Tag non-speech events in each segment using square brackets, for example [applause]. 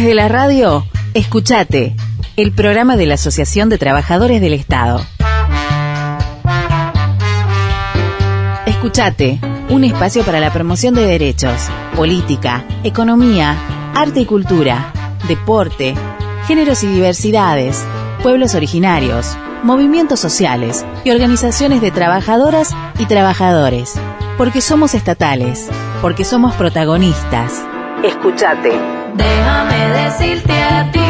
Desde la radio, escuchate, el programa de la Asociación de Trabajadores del Estado. Escuchate, un espacio para la promoción de derechos, política, economía, arte y cultura, deporte, géneros y diversidades, pueblos originarios, movimientos sociales y organizaciones de trabajadoras y trabajadores. Porque somos estatales, porque somos protagonistas. Escuchate. Déjame decirte a ti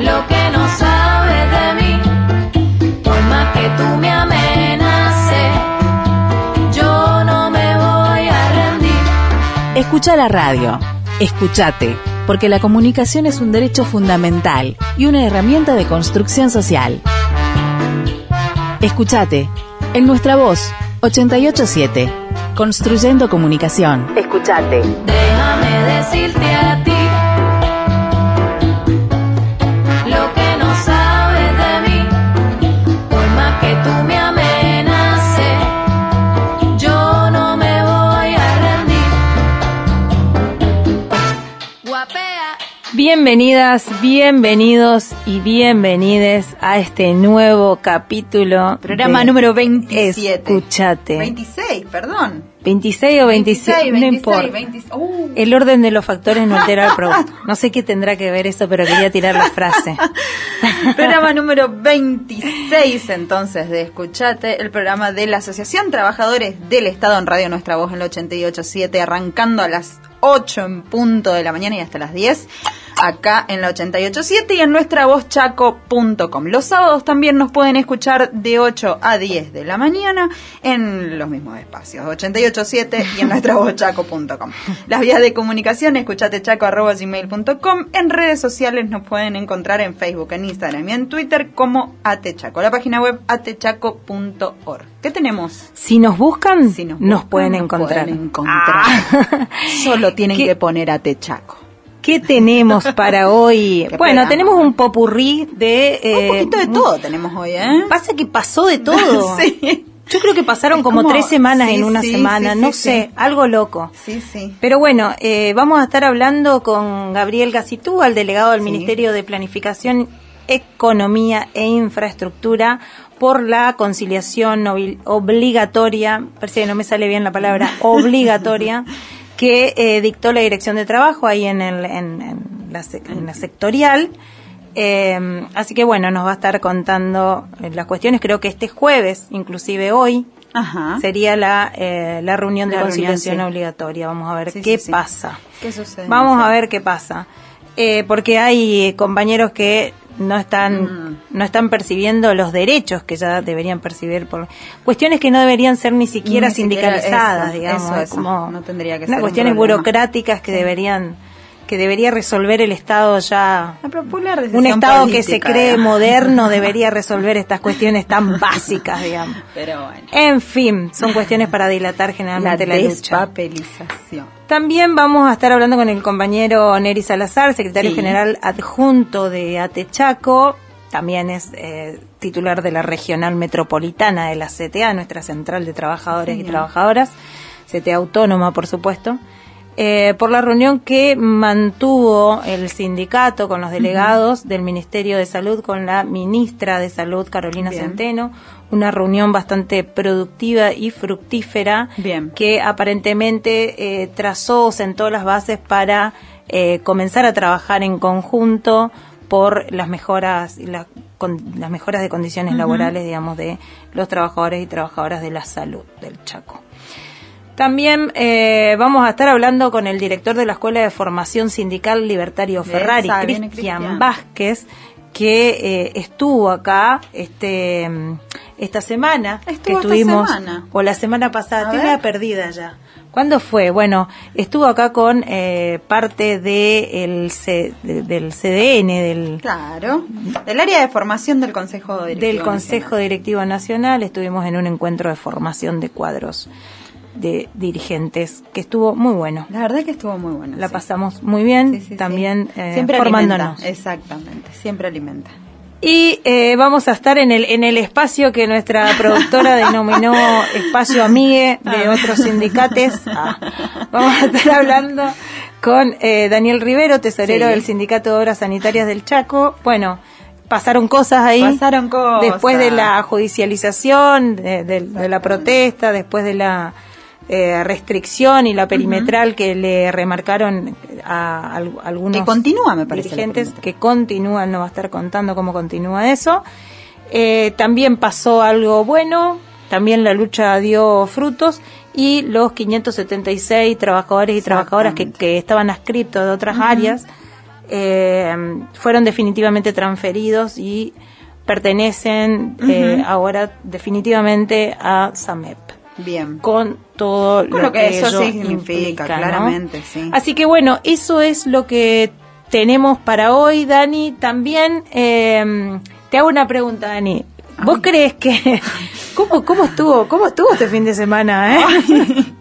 lo que no sabes de mí. Por más que tú me amenaces, yo no me voy a rendir. Escucha la radio. Escuchate, porque la comunicación es un derecho fundamental y una herramienta de construcción social. Escuchate, en nuestra voz, 887, construyendo comunicación. Escuchate. Déjame decirte a ti lo que no sabes de mí. Por más que tú me amenaces, yo no me voy a rendir. Guapea. Bienvenidas, bienvenidos y bienvenides a este nuevo capítulo. Programa de número 27. Escuchate. 26, perdón. 26 o 26, no importa. 26. Uh, El orden de los factores no altera el producto. No sé qué tendrá que ver eso, pero quería tirar la frase. [laughs] programa número 26 entonces de Escuchate, el programa de la Asociación Trabajadores del Estado en Radio Nuestra Voz en el 88.7, arrancando a las 8 en punto de la mañana y hasta las 10, acá en la 88.7 y en nuestra chaco.com. Los sábados también nos pueden escuchar de 8 a 10 de la mañana en los mismos espacios, 88.7 y en nuestra chaco.com. Las vías de comunicación, escuchatechaco.gmail.com. En redes sociales nos pueden encontrar en Facebook, en Instagram y en Twitter como Atechaco. La página web atechaco.org. ¿Qué tenemos? Si nos buscan, Si nos, buscan, pueden nos encontrar. pueden encontrar. Ah. [laughs] Solo tienen que poner Atechaco. ¿Qué tenemos para hoy? [laughs] ¿Qué Bueno, tenemos un popurrí de... eh, Un poquito de todo tenemos hoy, ¿eh? Pasa que pasó de todo. [laughs] sí. Yo creo que pasaron como, como- tres semanas sí, en una sí, semana, sí, no sé, algo loco. Sí, sí. Pero bueno, eh, vamos a estar hablando con Gabriel Gacitú, al delegado del. Ministerio de Planificación, Economía e Infraestructura, por la conciliación obligatoria, parece que no me sale bien la palabra, [laughs] obligatoria, que eh, dictó la Dirección de Trabajo ahí en, el, en, en la, en la sectorial. Eh, así que bueno, nos va a estar contando eh, las cuestiones, creo que este jueves, inclusive hoy, Ajá. sería la, eh, la reunión de La reunión, conciliación sí. obligatoria. Vamos a ver Sí, qué sí. pasa. ¿Qué sucede? Vamos a ver qué pasa. Eh, porque hay compañeros que no están Mm. no están percibiendo los derechos que ya deberían percibir por cuestiones que no deberían ser ni siquiera Ni siquiera sindicalizadas eso, digamos eso, es eso. como No tendría que ser cuestiones burocráticas que deberían que debería resolver el Estado ya La popular decisión un Estado que se cree moderno debería resolver estas cuestiones tan [laughs] básicas digamos Pero bueno. en fin, son cuestiones para dilatar La generalmente la, lucha. despapelización. También vamos a estar hablando con el compañero Neri Salazar, secretario Sí. general adjunto de Atechaco. También es eh, titular de la regional metropolitana de la CTA, nuestra central de trabajadores y trabajadoras, CTA autónoma, por supuesto. Eh, por la reunión que mantuvo el sindicato con los delegados del Ministerio de Salud con la ministra de Salud, Carolina Bien. Centeno, una reunión bastante productiva y fructífera Bien. que aparentemente eh, trazó, sentó las bases para eh, comenzar a trabajar en conjunto por las mejoras la- con- las mejoras de condiciones laborales, digamos, de los trabajadores y trabajadoras de la salud del Chaco. También eh, vamos a estar hablando con el director de la Escuela de Formación Sindical Libertario Ferrari, Cristian. Vázquez, que eh, estuvo acá este esta semana Estuvo que esta estuvimos semana. o la semana pasada, A estoy ver. media perdida ya. ¿Cuándo fue? Bueno, estuvo acá con eh, parte de el C- de- del CDN, del, Claro. Del área de formación del Consejo Directivo. del Consejo Nacional. Directivo Nacional. Estuvimos en un encuentro de formación de cuadros de dirigentes que estuvo muy bueno. La verdad que estuvo muy bueno. La sí. pasamos muy bien, Sí, sí, sí. también eh, siempre formándonos. alimenta. Exactamente, siempre alimenta. Y eh, vamos a estar en el, en el espacio que nuestra [laughs] productora denominó espacio amigue de otros sindicates. [laughs] Ah, vamos a estar hablando con eh, Daniel Rivero, tesorero del Sindicato de Obras Sanitarias del Chaco. Bueno, pasaron cosas ahí. Pasaron cosas. Después de la judicialización, de, de- de la protesta, después de la eh, restricción y la perimetral que le remarcaron a, al- algunos Que continúa, me parece, dirigentes que continúan, no va a estar contando cómo continúa eso. Eh, también pasó algo bueno, también la lucha dio frutos y los 576 trabajadores y trabajadoras que, estaban adscriptos de otras áreas eh, fueron definitivamente transferidos y pertenecen eh, ahora definitivamente a SAMEP Bien. con todo Con lo, lo que eso significa, implica, ¿no? claramente, sí. Así que bueno, eso es lo que tenemos para hoy, Dani. También eh, te hago una pregunta, Dani. ¿Vos crees que [laughs] cómo cómo estuvo cómo estuvo este fin de semana, eh? [laughs]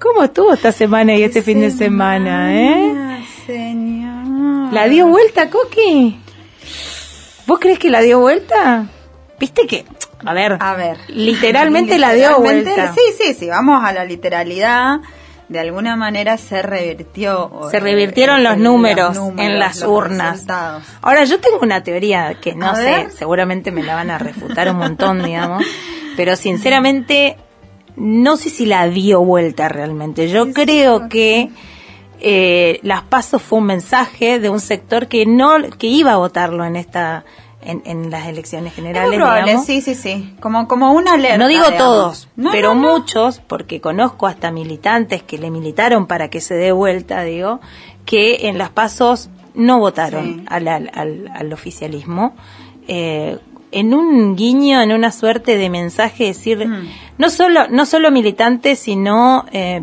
¿Cómo estuvo esta semana y este fin de semana, eh? Señor. ¿La dio vuelta, Coqui? ¿Vos crees que la dio vuelta? ¿Viste que a ver, A ver. literalmente la dio vuelta. Sí, sí, sí. Vamos a la literalidad. De alguna manera se revirtió. Se eh, revirtieron el- los el- números, los en las urnas. resultados. Ahora, yo tengo una teoría que no A sé, ver. seguramente me la van a refutar un montón, [laughs] digamos, pero sinceramente no sé si la dio vuelta realmente. Yo creo que eh, las pasos fue un mensaje de un sector que no que iba a votarlo en esta en, en las elecciones Es generales, muy probable, digamos. sí, sí, sí. Como, como una alerta. No digo digamos. todos, No, pero no, no. muchos, porque conozco hasta militantes que le militaron para que se dé vuelta, digo, que en las pasos no votaron Sí. al, al, al- al oficialismo. eh, en un guiño, en una suerte de mensaje, decir, Mm. no solo no solo militantes, sino eh,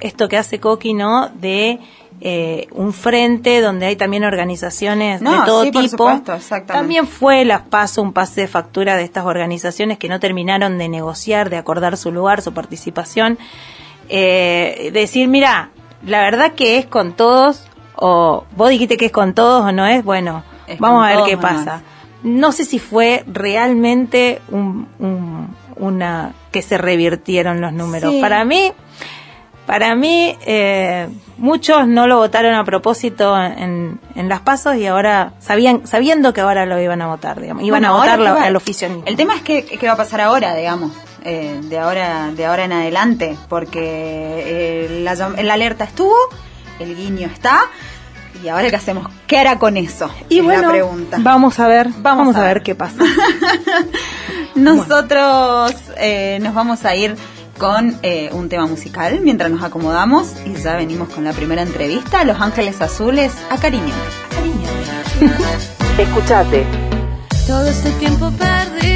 esto que hace Coqui, ¿no? De eh, un frente donde hay también organizaciones No, de todo sí, por tipo. supuesto. También fue las paso un pase de factura de estas organizaciones que no terminaron de negociar, de acordar su lugar, su participación. Eh, decir, mira, la verdad que es con todos, o vos dijiste que es con todos o no es, bueno, Es vamos a ver qué pasa. No sé si fue realmente un, un- una que se revirtieron los números. Sí. Para mí, para mí, eh, muchos no lo votaron a propósito en, en las pasos y ahora sabían, sabiendo que ahora lo iban a votar, digamos, iban Bueno, a votar la- al oficialismo. El tema es que qué va a pasar ahora, digamos, eh, de ahora de ahora en adelante, porque eh, la, alerta estuvo, el guiño está, y ahora qué hacemos, ¿qué hará con eso? y Es bueno, la pregunta. vamos a ver, vamos, Vamos a a ver. qué pasa. [laughs] Nosotros eh, nos vamos a ir con eh, un tema musical mientras nos acomodamos y ya venimos con la primera entrevista a Los Ángeles Azules a Cariño. Escuchate. Todo este tiempo perdido,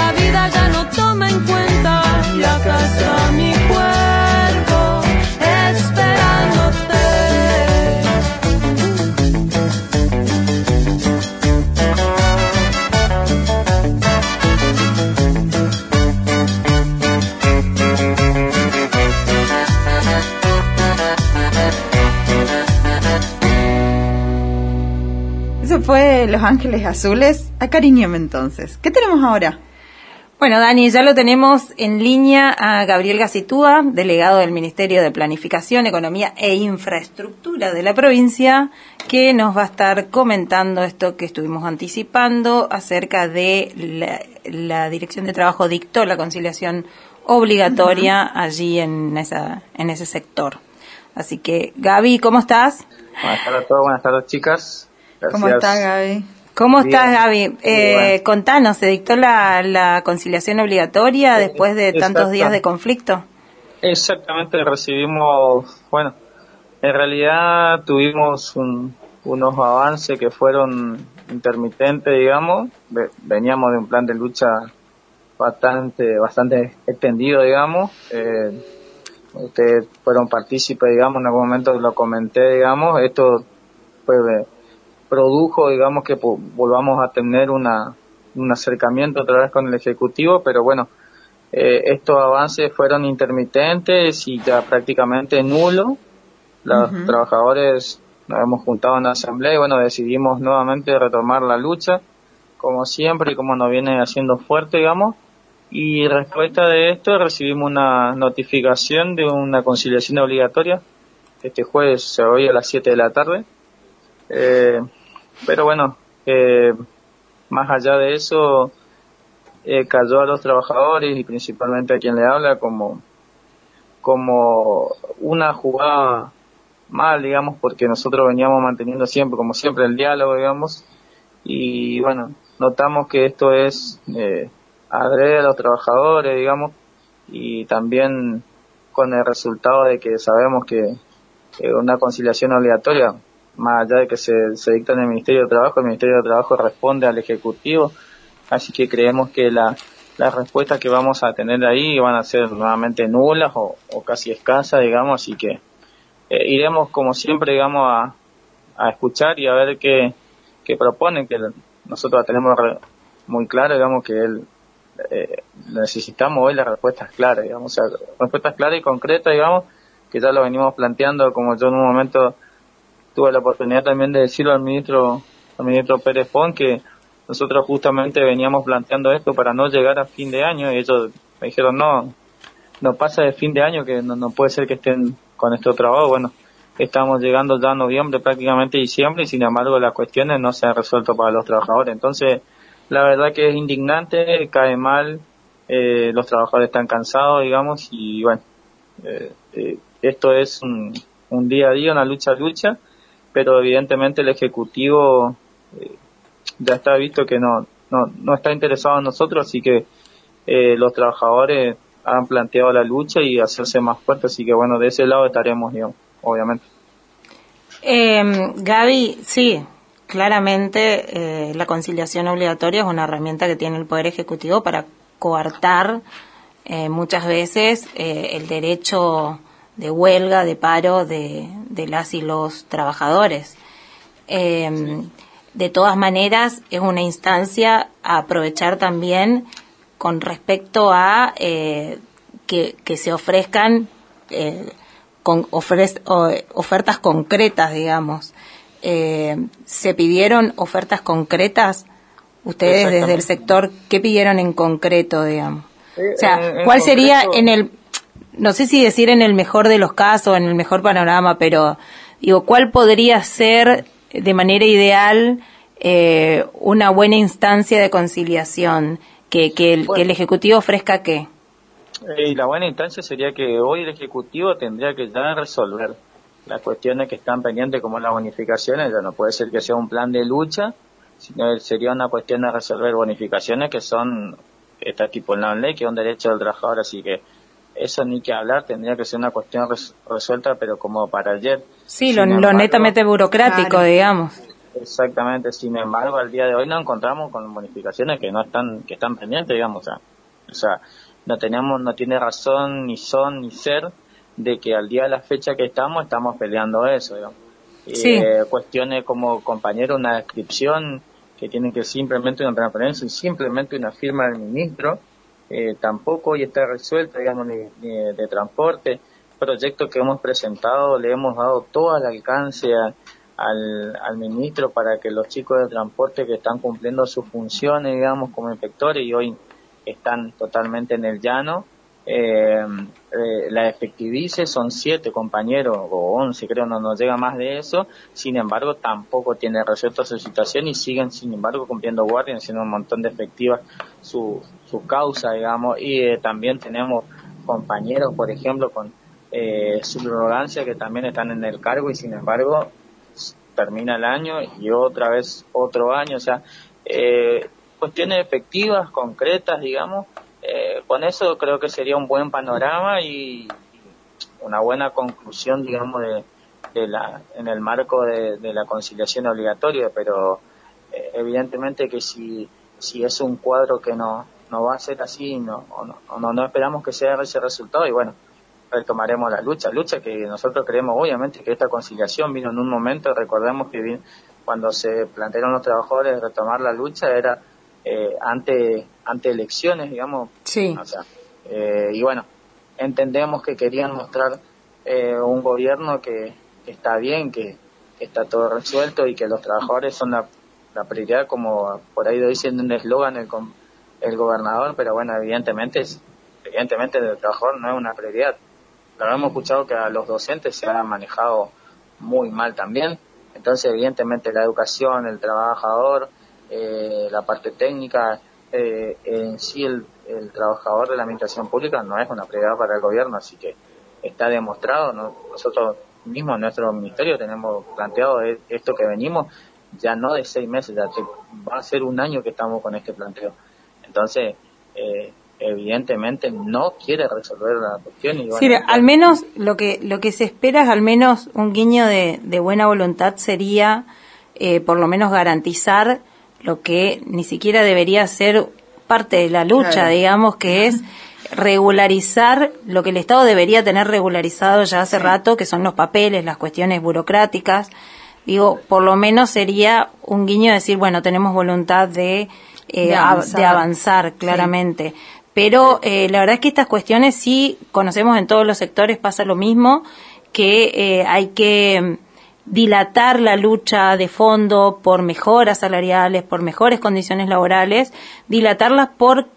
la vida ya no toma en cuenta. Y acá está mi cuerpo esperándote. Eso fue Los Ángeles Azules. Acariñame entonces. ¿Qué tenemos ahora? Bueno, Dani, ya lo tenemos en línea a Gabriel Gacitúa, delegado del Ministerio de Planificación, Economía e Infraestructura de la provincia, que nos va a estar comentando esto que estuvimos anticipando acerca de la, la Dirección de Trabajo dictó la conciliación obligatoria allí en, esa, en ese sector. Así que, Gaby, ¿cómo estás? Buenas tardes a todos, buenas tardes chicas. Gracias. ¿Cómo está Gaby? ¿Cómo Bien. estás, Gaby? Eh. Contanos, ¿se dictó la, la conciliación obligatoria Eh, después de tantos días de conflicto? Exactamente, recibimos, bueno, en realidad tuvimos un- unos avances que fueron intermitentes, digamos. Ve- Veníamos de un plan de lucha bastante, bastante extendido, digamos. Eh, ustedes fueron partícipes, digamos, en algún momento lo comenté, digamos. Esto fue, produjo, digamos, que volvamos a tener una, un acercamiento otra vez con el Ejecutivo, pero bueno, eh, estos avances fueron intermitentes y ya prácticamente nulos. Los trabajadores nos hemos juntado en la asamblea y bueno, decidimos nuevamente retomar la lucha, como siempre y como nos viene haciendo fuerte, digamos. Y respuesta de esto recibimos una notificación de una conciliación obligatoria. Este jueves se hoy a las 7 de la tarde. Eh, pero bueno, eh, más allá de eso, eh, cayó a los trabajadores y principalmente a quien le habla como, como una jugada mal, digamos, porque nosotros veníamos manteniendo siempre, como siempre, el diálogo, digamos, y bueno, notamos que esto es eh, adrede a los trabajadores, digamos, y también con el resultado de que sabemos que una conciliación obligatoria, más allá de que se, se dicta en el Ministerio de Trabajo, el Ministerio de Trabajo responde al Ejecutivo, así que creemos que la, las respuestas que vamos a tener ahí van a ser nuevamente nulas o, o casi escasas, digamos, así que eh, iremos como siempre, digamos, a, a escuchar y a ver qué, qué proponen, que nosotros tenemos muy claro, digamos, que él, eh, necesitamos hoy las respuestas claras, digamos, o sea, respuestas claras y concretas, digamos, que ya lo venimos planteando, como yo en un momento tuve la oportunidad también de decirlo al ministro, al ministro Pérez Pon, que nosotros justamente veníamos planteando esto para no llegar a fin de año, y ellos me dijeron, no, no pasa de fin de año, que no, no puede ser que estén con este trabajo, bueno, estamos llegando ya a noviembre, prácticamente diciembre, y sin embargo las cuestiones no se han resuelto para los trabajadores, entonces, la verdad que es indignante, cae mal, eh, los trabajadores están cansados, digamos, y bueno, eh, eh, esto es un, un día a día, una lucha a lucha, pero evidentemente el Ejecutivo eh, ya está visto que no, no, no está interesado en nosotros, así que eh, los trabajadores han planteado la lucha y hacerse más fuertes, así que bueno, de ese lado estaremos, digamos, obviamente. Eh, Gaby, sí, claramente eh, la conciliación obligatoria es una herramienta que tiene el Poder Ejecutivo para coartar eh, muchas veces el derecho de huelga, de paro de, de las y los trabajadores. Eh, De todas maneras, es una instancia a aprovechar también con respecto a eh, que, que se ofrezcan eh, con ofrez- o- ofertas concretas, digamos. Eh, ¿Se pidieron ofertas concretas? Ustedes desde el sector, ¿qué pidieron en concreto, digamos? O sea, ¿cuál sería en el, no sé si decir en el mejor de los casos, en el mejor panorama, pero digo, ¿cuál podría ser de manera ideal eh, una buena instancia de conciliación? Que, que, el, que el Ejecutivo ofrezca qué? Eh, y la buena instancia sería que hoy el Ejecutivo tendría que ya resolver las cuestiones que están pendientes como las bonificaciones, ya no puede ser que sea un plan de lucha, sino sería una cuestión de resolver bonificaciones que son, está tipo en la ley, que es un derecho del trabajador, así que eso ni que hablar, tendría que ser una cuestión resuelta, pero como para ayer. Sí, lo, netamente burocrático, digamos. Exactamente, sin embargo, al día de hoy nos encontramos con bonificaciones que no están, que están pendientes, digamos, o sea, no tenemos, no tiene razón, ni son, ni ser, de que al día de la fecha que estamos, estamos peleando eso, digamos. Eh, cuestiones como compañero, una descripción que tienen que simplemente una transferencia y simplemente una firma del ministro, eh, tampoco hoy está resuelta, digamos, ni, de transporte. Proyecto que hemos presentado, le hemos dado todo el alcance al, al ministro para que los chicos de transporte que están cumpliendo sus funciones, digamos, como inspectores y hoy están totalmente en el llano, eh, eh, la efectivice son siete compañeros o once creo no nos llega más de eso. Sin embargo tampoco tiene resuelto su situación y siguen sin embargo cumpliendo guardia haciendo un montón de efectivas su, su causa digamos. Y eh, también tenemos compañeros por ejemplo con eh, subrogancia que también están en el cargo y sin embargo termina el año y otra vez otro año. O sea eh, cuestiones efectivas concretas digamos eh, con eso creo que sería un buen panorama y una buena conclusión, digamos, de, la, en el marco de, la conciliación obligatoria, pero eh, evidentemente que si, si es un cuadro que no, no va a ser así, no, no, no, esperamos que sea ese resultado y bueno, retomaremos la lucha, lucha que nosotros creemos obviamente que esta conciliación vino en un momento, recordemos que cuando se plantearon los trabajadores retomar la lucha era eh, ante, ante elecciones, digamos. Sí. Eh, y bueno, entendemos que querían mostrar eh, un gobierno que, está bien, que, está todo resuelto y que los trabajadores son la, prioridad, como por ahí lo dicen un eslogan el, el gobernador, pero bueno, evidentemente, evidentemente el trabajador no es una prioridad. Lo hemos escuchado que a los docentes se ha manejado muy mal también. Entonces, evidentemente, la educación, el trabajador, eh, la parte técnica, eh, en sí el, trabajador de la administración pública no es una prioridad para el gobierno, así que está demostrado, nosotros mismos en nuestro ministerio tenemos planteado e, esto que venimos, ya no de seis meses, ya va a ser un año que estamos con este planteo. Entonces, eh, evidentemente no quiere resolver la cuestión. Y sí, al menos lo que lo que se espera es al menos un guiño de, de buena voluntad sería eh, por lo menos garantizar lo que ni siquiera debería ser parte de la lucha, digamos, que es regularizar lo que el Estado debería tener regularizado ya hace rato, que son los papeles, las cuestiones burocráticas. Digo, por lo menos sería un guiño decir, bueno, tenemos voluntad de, eh, avanzar. claramente. Pero eh, la verdad es que estas cuestiones sí conocemos en todos los sectores, pasa lo mismo, que eh, hay que dilatar la lucha de fondo por mejoras salariales, por mejores condiciones laborales, dilatarlas por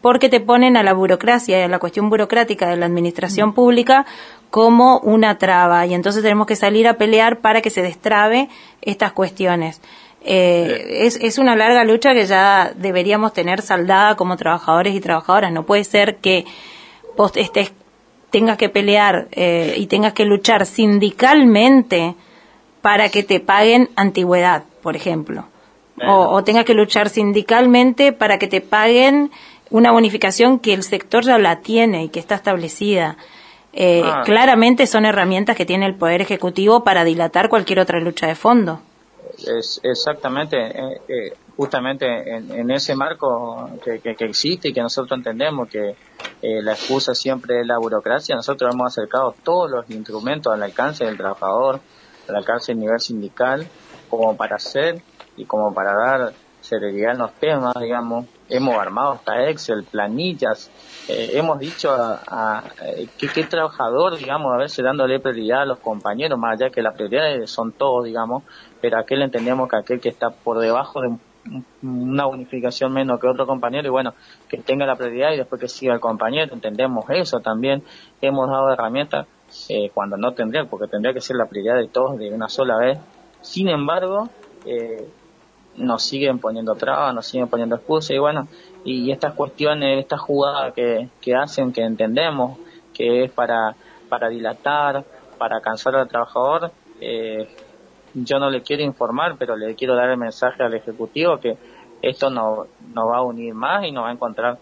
porque te ponen a la burocracia y a la cuestión burocrática de la administración pública como una traba y entonces tenemos que salir a pelear para que se destrabe estas cuestiones. Eh, es, es una larga lucha que ya deberíamos tener saldada como trabajadores y trabajadoras. No puede ser que vos estés, tengas que pelear eh, y tengas que luchar sindicalmente para que te paguen antigüedad, por ejemplo. O, tengas que luchar sindicalmente para que te paguen una bonificación que el sector ya la tiene y que está establecida. Eh, ah. Claramente son herramientas que tiene el Poder Ejecutivo para dilatar cualquier otra lucha de fondo. Es exactamente, eh, eh, justamente en, ese marco que, que, existe y que nosotros entendemos que la excusa siempre es la burocracia, nosotros hemos acercado todos los instrumentos al alcance del trabajador, al alcance a nivel sindical como para hacer y como para dar seriedad en los temas, digamos. Hemos armado hasta Excel, planillas, eh, hemos dicho a, a, eh, que trabajador, digamos, a veces dándole prioridad a los compañeros, más allá que las prioridades son todos, digamos, pero aquel entendemos que aquel que está por debajo de una bonificación menos que otro compañero y bueno, que tenga la prioridad y después que siga el compañero, entendemos eso también, hemos dado herramientas eh, cuando no tendría, porque tendría que ser la prioridad de todos de una sola vez. Sin embargo, eh, nos siguen poniendo trabas, nos siguen poniendo excusas y bueno, y estas cuestiones, estas jugadas que, que hacen, que entendemos que es para, para dilatar, para cansar al trabajador, eh, yo no le quiero informar, pero le quiero dar el mensaje al Ejecutivo que esto no, nos va a unir más y nos va a encontrar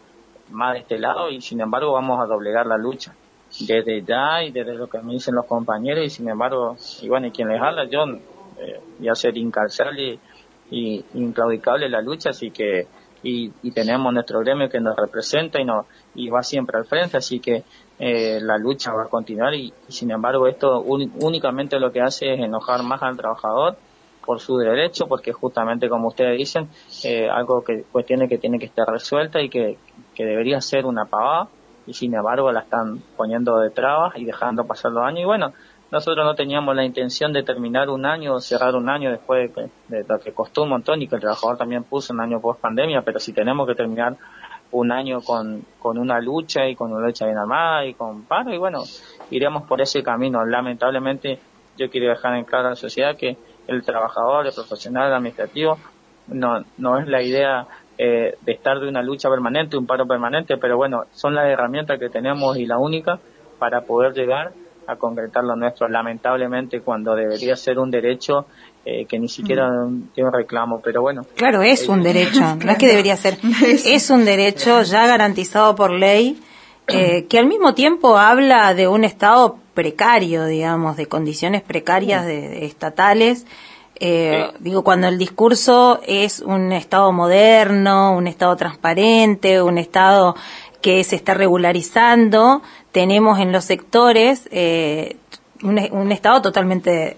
más de este lado y sin embargo vamos a doblegar la lucha desde ya y desde lo que me dicen los compañeros y sin embargo, y bueno, y quien les habla, yo eh, voy a ser incalzable y, inclaudicable la lucha, así que y, y, tenemos nuestro gremio que nos representa y nos y va siempre al frente, así que eh, la lucha va a continuar y, sin embargo esto únicamente lo que hace es enojar más al trabajador por su derecho, porque justamente como ustedes dicen, eh, algo que cuestiones que tiene que estar resuelta y que, que debería ser una pavada y sin embargo la están poniendo de trabas y dejando pasar los años y bueno, nosotros no teníamos la intención de terminar un año o cerrar un año después de, lo que costó un montón y que el trabajador también puso un año post pandemia, pero si tenemos que terminar un año con, con una lucha y con una lucha bien armada y con paro y bueno, iremos por ese camino. Lamentablemente yo quiero dejar en claro a la sociedad que el trabajador, el profesional, el administrativo, no, no es la idea eh, de estar de una lucha permanente, un paro permanente, pero bueno, son las herramientas que tenemos y la única para poder llegar a concretar lo nuestro. Lamentablemente, cuando debería ser un derecho eh, que ni siquiera mm. tiene un reclamo, pero bueno. Claro, es eh, un derecho, [laughs] no es que debería ser, [laughs] es un derecho ya garantizado por ley, eh, que al mismo tiempo habla de un Estado precario, digamos, de condiciones precarias de, estatales. Eh, digo, cuando el discurso es un Estado moderno, un Estado transparente, un Estado que se está regularizando, tenemos en los sectores eh, un, Estado totalmente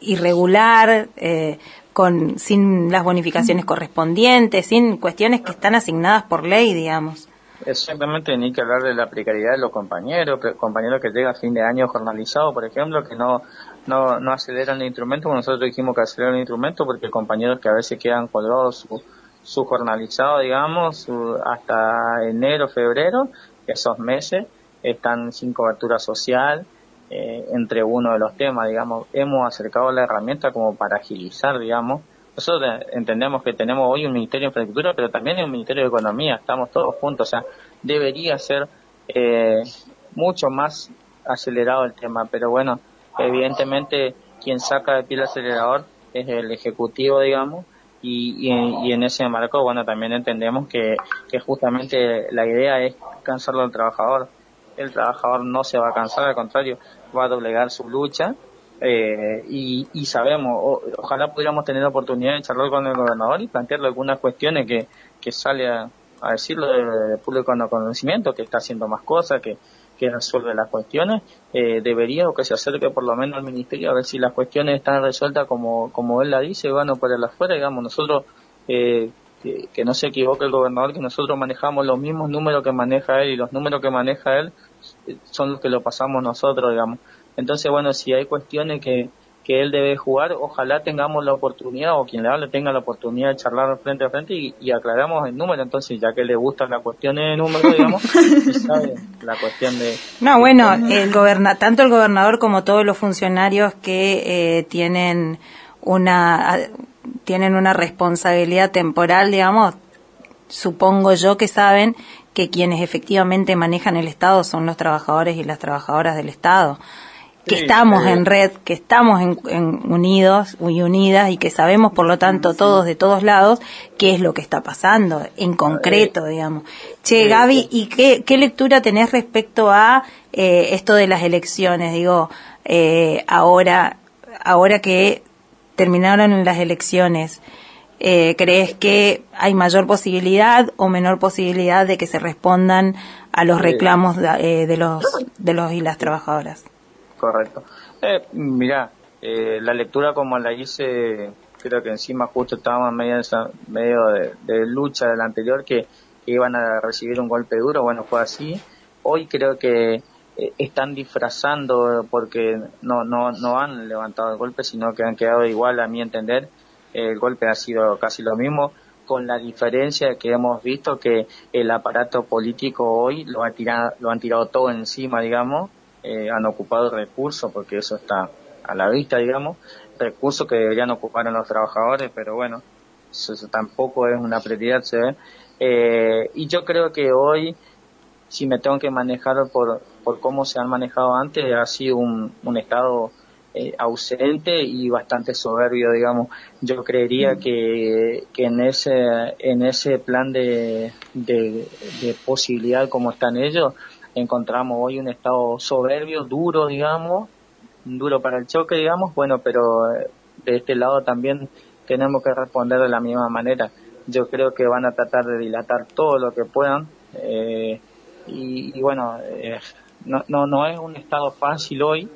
irregular, eh, con, sin las bonificaciones correspondientes, sin cuestiones que están asignadas por ley, digamos. Exactamente, ni que hablar de la precariedad de los compañeros, compañeros que llegan a fin de año jornalizado, por ejemplo, que no, no, no aceleran el instrumento, nosotros dijimos que aceleran el instrumento porque compañeros que a veces quedan colgados su, su jornalizado, digamos, hasta enero, febrero, esos meses están sin cobertura social, eh, entre uno de los temas, digamos, hemos acercado la herramienta como para agilizar, digamos. Nosotros entendemos que tenemos hoy un Ministerio de Infraestructura, pero también un Ministerio de Economía, estamos todos juntos, o sea, debería ser eh, mucho más acelerado el tema, pero bueno, evidentemente quien saca de pie el acelerador es el Ejecutivo, digamos, y, y, en ese marco, bueno, también entendemos que, que justamente la idea es cansarlo al trabajador. El trabajador no se va a cansar, al contrario, va a doblegar su lucha. Eh, y, y, sabemos, ojalá pudiéramos tener la oportunidad de charlar con el gobernador y plantearle algunas cuestiones que, que sale a, decirlo de, de público conocimiento, que está haciendo más cosas, que, que resuelve las cuestiones, eh, debería o que se acerque por lo menos al ministerio a ver si las cuestiones están resueltas como, como él la dice, bueno, por el afuera, digamos, nosotros, eh, que, no se equivoque el gobernador, que nosotros manejamos los mismos números que maneja él y los números que maneja él eh, son los que lo pasamos nosotros, digamos. Entonces, bueno, si hay cuestiones que, que él debe jugar, ojalá tengamos la oportunidad o quien le hable tenga la oportunidad de charlar frente a frente y, aclaramos el número, entonces ya que le gusta la cuestión de número, digamos, [laughs] sabe la cuestión de... No, bueno, el goberna, tanto el gobernador como todos los funcionarios que eh, tienen una tienen una responsabilidad temporal, digamos, supongo yo que saben que quienes efectivamente manejan el Estado son los trabajadores y las trabajadoras del Estado que estamos en red, que estamos en, unidos y unidas y que sabemos, por lo tanto, todos de todos lados, qué es lo que está pasando en concreto, digamos. Che, Gaby, ¿y qué, qué lectura tenés respecto a eh, esto de las elecciones? Digo, eh, ahora, ahora que terminaron las elecciones, eh, ¿crees que hay mayor posibilidad o menor posibilidad de que se respondan a los reclamos de, de los de los y las trabajadoras? Correcto. Eh, mira, eh, la lectura como la hice, creo que encima justo estábamos medio de, medio de, lucha del anterior que, iban a recibir un golpe duro, bueno, fue así. Hoy creo que eh, están disfrazando porque no, no, no han levantado el golpe, sino que han quedado igual a mi entender. El golpe ha sido casi lo mismo con la diferencia que hemos visto que el aparato político hoy lo, ha tirado, lo han tirado todo encima, digamos, eh, han ocupado recursos, porque eso está a la vista, digamos, recursos que deberían ocupar en los trabajadores, pero bueno, eso, tampoco es una prioridad, se ve. Eh, y yo creo que hoy, si me tengo que manejar por, por cómo se han manejado antes, ha sido un, un Estado eh, ausente y bastante soberbio, digamos. Yo creería que, que en ese en ese plan de, de, de posibilidad como están ellos, encontramos hoy un estado soberbio, duro, digamos, duro para el choque, digamos, bueno, pero eh, de este lado también tenemos que responder de la misma manera. Yo creo que van a tratar de dilatar todo lo que puedan eh, y, bueno, eh, no, no, no es un estado fácil hoy,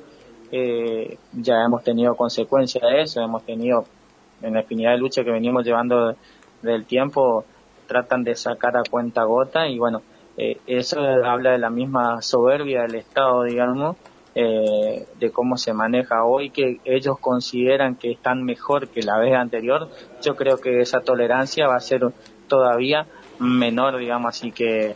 eh, ya hemos tenido consecuencias de eso, hemos tenido en la infinidad de luchas que venimos llevando del tiempo, tratan de sacar a cuenta gota y bueno, eh, eso habla de la misma soberbia del Estado, digamos, eh, de cómo se maneja hoy, que ellos consideran que están mejor que la vez anterior, yo creo que esa tolerancia va a ser todavía menor, digamos, así que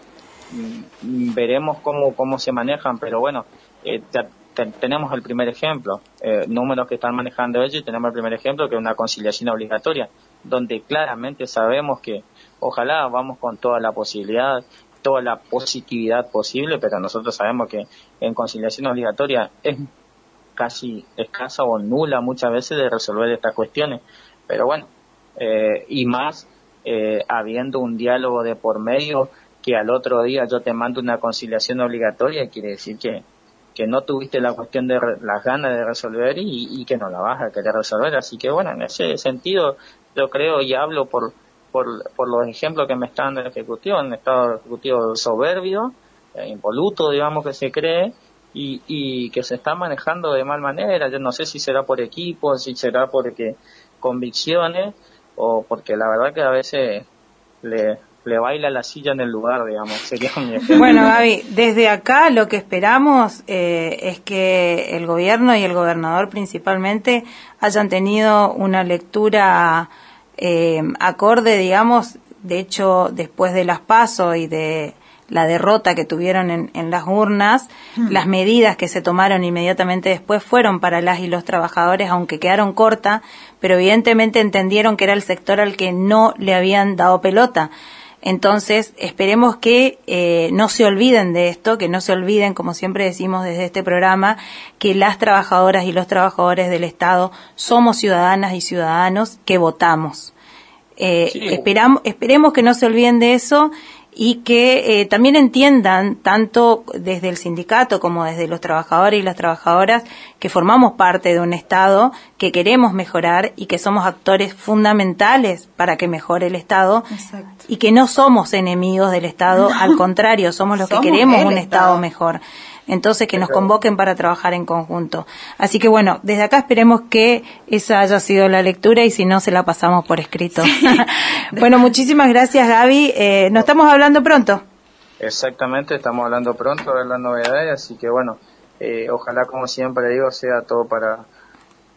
mm, veremos cómo, cómo se manejan, pero bueno, eh, te, tenemos el primer ejemplo, eh, números que están manejando ellos y tenemos el primer ejemplo que es una conciliación obligatoria, donde claramente sabemos que ojalá vamos con toda la posibilidad, toda la positividad posible, pero nosotros sabemos que en conciliación obligatoria es casi escasa o nula muchas veces de resolver estas cuestiones. Pero bueno, eh, y más eh, habiendo un diálogo de por medio que al otro día yo te mando una conciliación obligatoria, quiere decir que, que no tuviste la cuestión de re- las ganas de resolver y, y que no la vas a querer resolver. Así que bueno, en ese sentido yo creo y hablo por, por, por los ejemplos que me está dando el Ejecutivo, un Estado Ejecutivo soberbio, eh, impoluto, digamos, que se cree, y, y que se está manejando de mal manera. Yo no sé si será por equipo, si será porque convicciones, o porque la verdad que a veces le, baila la silla en el lugar, digamos. [laughs] Sería mi. Bueno, Gaby, desde acá lo que esperamos eh, es que el gobierno y el gobernador principalmente hayan tenido una lectura eh, acorde, digamos, de hecho, después de las pasos y de la derrota que tuvieron en, en las urnas, las medidas que se tomaron inmediatamente después fueron para las y los trabajadores, aunque quedaron cortas, pero evidentemente entendieron que era el sector al que no le habían dado pelota. Entonces, esperemos que eh, no se olviden de esto, que no se olviden, como siempre decimos desde este programa, que las trabajadoras y los trabajadores del Estado somos ciudadanas y ciudadanos que votamos. Eh, Sí. esperam- esperemos que no se olviden de eso y que eh, también entiendan, tanto desde el sindicato como desde los trabajadores y las trabajadoras, que formamos parte de un Estado, que queremos mejorar y que somos actores fundamentales para que mejore el Estado Exacto. Y que no somos enemigos del Estado, al contrario, somos los que queremos un Estado Estado. mejor. Entonces, que nos convoquen para trabajar en conjunto. Así que bueno, desde acá esperemos que esa haya sido la lectura y si no, se la pasamos por escrito. [laughs] bueno, muchísimas gracias, Gaby. Eh, nos estamos hablando pronto. Exactamente, estamos hablando pronto de las novedades, así que bueno, eh, ojalá como siempre digo sea todo para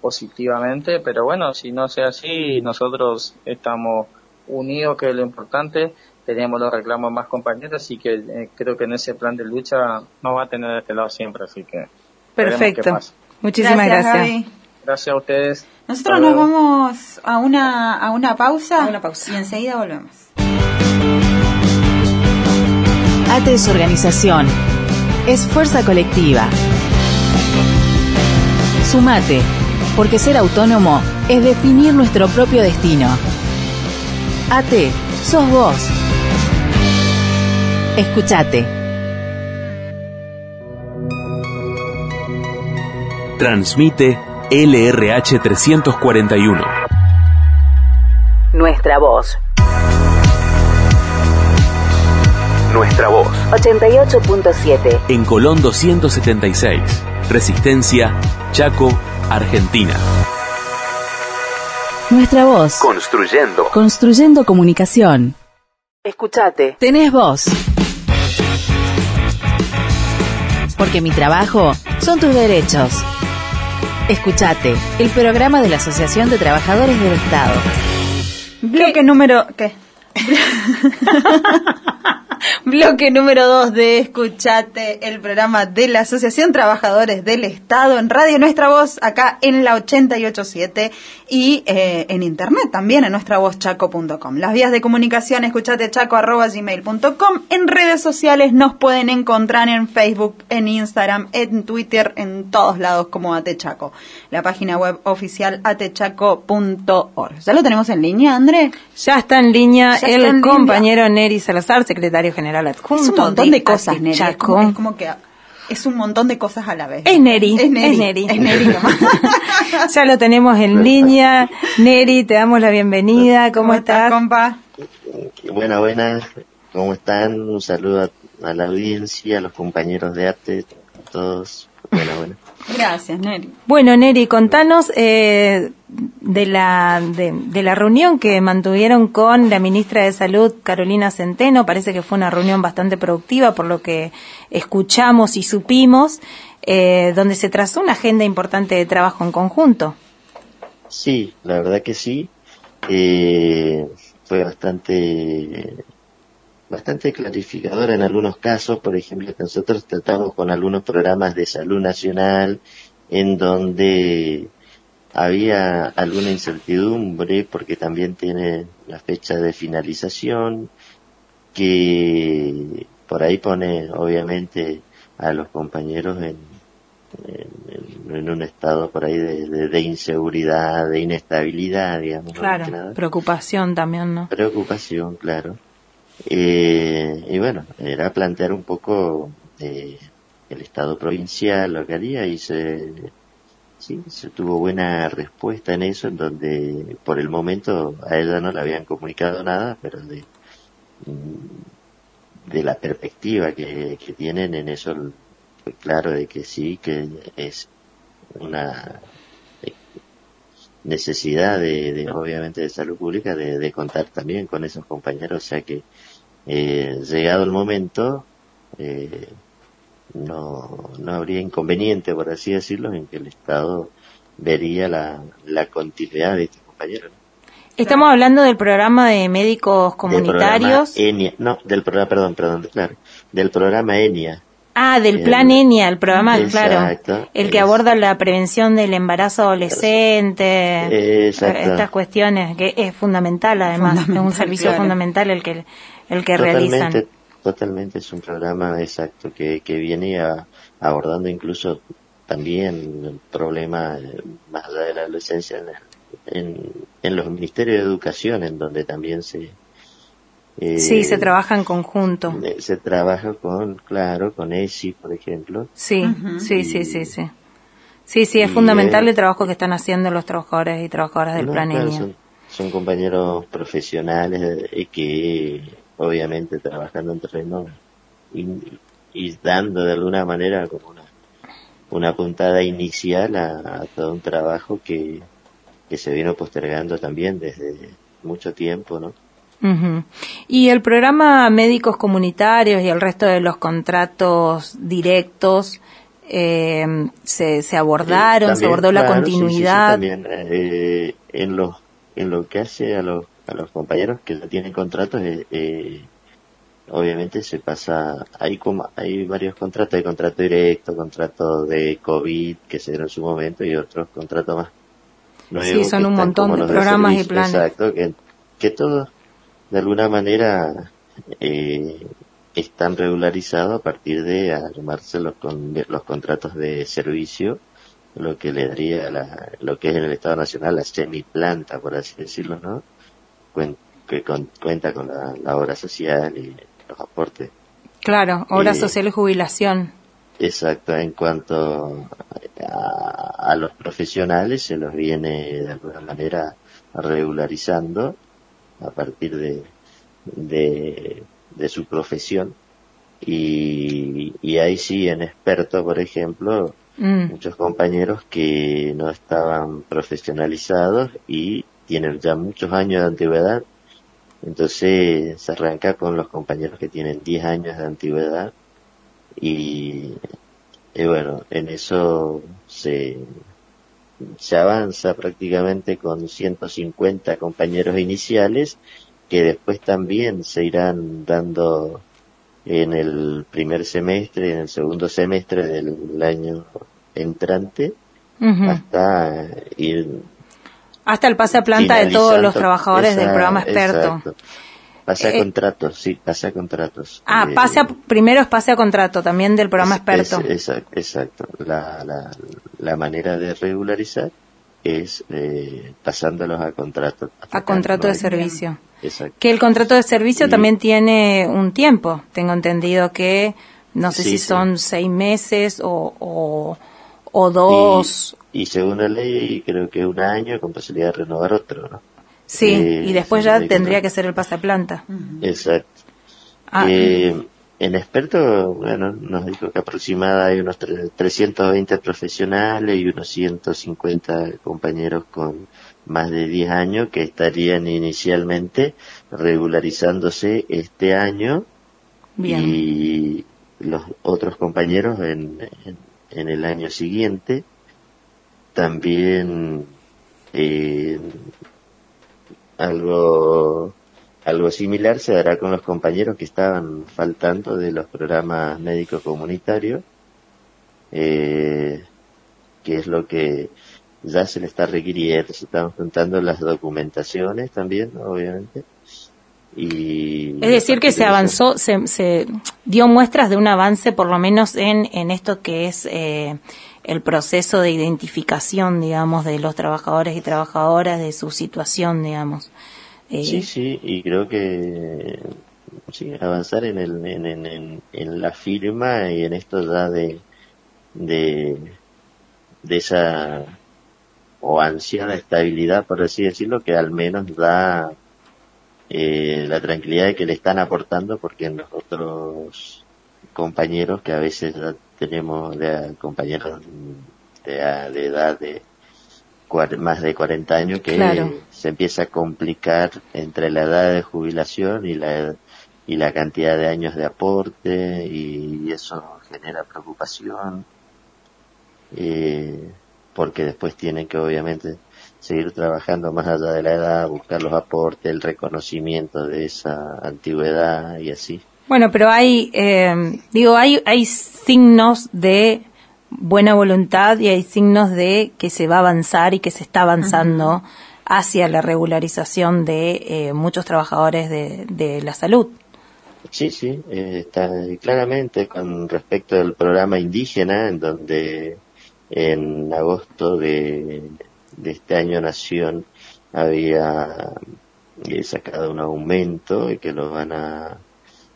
positivamente, pero bueno, si no sea así, nosotros estamos unidos, que es lo importante, tenemos los reclamos más compañeros, así que eh, creo que en ese plan de lucha nos va a tener de este lado siempre, así que Perfecto. Muchísimas gracias. Gracias a ustedes. Nosotros nos vamos a una, a una pausa. A una pausa. Y enseguida volvemos. ATE es organización. Es fuerza colectiva. Sumate, porque ser autónomo es definir nuestro propio destino. ATE, sos vos. Escuchate. Transmite LRH 341. Nuestra voz. Nuestra voz. 88.7. En Colón 276. Resistencia, Chaco, Argentina. Nuestra voz. Construyendo. Construyendo comunicación. Escuchate. Tenés voz. Porque mi trabajo son tus derechos. Escuchate, el programa de la Asociación de Trabajadores del Estado. Bloque número... ¿Qué? [laughs] [laughs] Bloque número 2 de Escuchate, el programa de la Asociación Trabajadores del Estado en Radio Nuestra Voz, acá en la 887 y eh, en internet también en nuestra voz chaco.com. Las vías de comunicación, escuchate chaco arroba gmail.com. En redes sociales nos pueden encontrar en Facebook, en Instagram, en Twitter, en todos lados como Atechaco. La página web oficial atechaco.org. ¿Ya lo tenemos en línea, André? Ya está en línea Ya el línea. compañero Neri Salazar, secretario general adjunto. Es un montón de cosas, Neri. Es como, es como que es un montón de cosas a la vez. Es Neri, Es Neri. es Neri. Es Neri nomás. [laughs] ya lo tenemos en línea. Neri, te damos la bienvenida. ¿Cómo, estás? compa? Buenas, buenas. ¿Cómo están? Un saludo a, a la audiencia, a los compañeros de arte, a todos. Buenas, buenas. Gracias, Neri. Bueno, Neri, contanos eh, de, la, de, de la reunión que mantuvieron con la ministra de Salud, Carolina Centeno. Parece que fue una reunión bastante productiva, por lo que escuchamos y supimos, eh, donde se trazó una agenda importante de trabajo en conjunto. Sí, la verdad que sí. Eh, fue bastante bastante clarificadora en algunos casos, por ejemplo, que nosotros tratamos con algunos programas de salud nacional en donde había alguna incertidumbre porque también tiene la fecha de finalización que por ahí pone obviamente a los compañeros en, en, en un estado por ahí de, de- de inseguridad, de inestabilidad, digamos. Claro, preocupación también, ¿no? Preocupación, claro. Eh, y bueno, era plantear un poco eh, el Estado provincial, lo que haría, y se, sí, se tuvo buena respuesta en eso, en donde por el momento a ella no le habían comunicado nada, pero de, mm, de la perspectiva que, que tienen en eso, fue claro de que sí, que es una eh, necesidad de, de, obviamente de salud pública de, de contar también con esos compañeros, o sea que eh, llegado el momento eh, no, no habría inconveniente, por así decirlo, en que el Estado vería la, la continuidad de estos compañeros. ¿no? Estamos hablando del programa de médicos Del comunitarios. programa ENIA, no, del programa, perdón, perdón, claro, del programa ENIA. Ah, del El- plan ENIA, el programa, claro. El que es- aborda la prevención del embarazo adolescente. Exacto. Estas cuestiones, que es fundamental además. es un servicio claro. fundamental el que, el que totalmente, realizan. totalmente es un programa exacto que, que viene a- abordando incluso también el problema eh, más allá de la adolescencia en, en, en los ministerios de educación en donde también se eh, Sí, se trabaja en conjunto. eh, se trabaja con claro con ESI por ejemplo Sí, sí, sí, sí, sí. Sí, sí, es fundamental eh, el trabajo que están haciendo los trabajadores y trabajadoras del No, plan claro, son, son compañeros profesionales que obviamente trabajando en terreno y, y dando de alguna manera como una, una puntada inicial a, a todo un trabajo que, que se vino postergando también desde mucho tiempo, ¿no? Y el programa Médicos Comunitarios y el resto de los contratos directos eh, se, se abordaron, Eh, se abordó la claro, sí, sí, sí, continuidad. también, eh, en los en lo que hace a los a los compañeros que ya tienen contratos eh, eh, obviamente se pasa hay como hay varios contratos hay contrato directo contrato de covid que se dieron en su momento y otros contratos más Sí, son un montón de programas y servicio, planes. exacto que que todos de alguna manera eh, están regularizados a partir de armarse los, con, los contratos de servicio, lo que le daría la, lo que es en el Estado Nacional la semiplanta, por así decirlo, ¿no? Cuen- que con- cuenta con la, la obra social y los aportes. Claro, obra Eh, social y jubilación. Exacto, en cuanto a, a los profesionales se los viene de alguna manera regularizando a partir de, de, de su profesión y, y ahí sí en experto, por ejemplo, Mm, muchos compañeros que no estaban profesionalizados y tienen ya muchos años de antigüedad. Entonces se arranca con los compañeros que tienen 10 años de antigüedad y, y bueno, en eso se, se avanza prácticamente con 150 compañeros iniciales que después también se irán dando en el primer semestre, en el segundo semestre del año entrante, hasta ir Hasta el pase a planta de todos los trabajadores del programa experto. exacto. Pasa Eh, a contratos, sí, pasa a contratos. Ah, Eh, pase a, primero es pase a contrato también del programa es- experto. es- exacto, exacto. La, la, la manera de regularizar es eh, pasándolos a contrato. a contrato de servicio. Exacto. Que el contrato de servicio también tiene un tiempo. Tengo entendido que no sé Sí, si sí. son seis meses o, o, o dos. Y, y según la ley, creo que un año con posibilidad de renovar otro, ¿no? sí, eh, y después sí, ya tendría que ser el pasaplanta. Exacto. Ah, Eh, en experto, bueno, nos dijo que aproximada hay unos tre- 320 profesionales y unos 150 compañeros con más de 10 años que estarían inicialmente regularizándose este año bien. y los otros compañeros en, en, en el año siguiente. También eh, algo algo similar se dará con los compañeros que estaban faltando de los programas médicos comunitarios, eh, que es lo que ya se le está requiriendo. Se están juntando las documentaciones también, obviamente. Y Es decir, que se avanzó, se, se dio muestras de un avance, por lo menos en, en esto que es eh, el proceso de identificación, digamos, de los trabajadores y trabajadoras, de su situación, digamos. Eh, Sí, sí, y creo que sí, avanzar en, el, en, en, en, en la firma y en esto ya de, de, de esa o ansiada estabilidad, por así decirlo, que al menos da eh, la tranquilidad que le están aportando, porque en los otros compañeros que a veces tenemos de, compañeros de, de edad de cuar- más de 40 años que Claro. se empieza a complicar entre la edad de jubilación y la y la cantidad de años de aporte y eso genera preocupación eh, porque después tienen que obviamente seguir trabajando más allá de la edad, buscar los aportes, el reconocimiento de esa antigüedad y así. Bueno, pero hay, eh, digo, hay, hay signos de buena voluntad y hay signos de que se va a avanzar y que se está avanzando hacia la regularización de eh, muchos trabajadores de, de la salud. Sí, sí, eh, está claramente con respecto al programa indígena, en donde en agosto de, de este año Nación había eh, sacado un aumento y que lo van a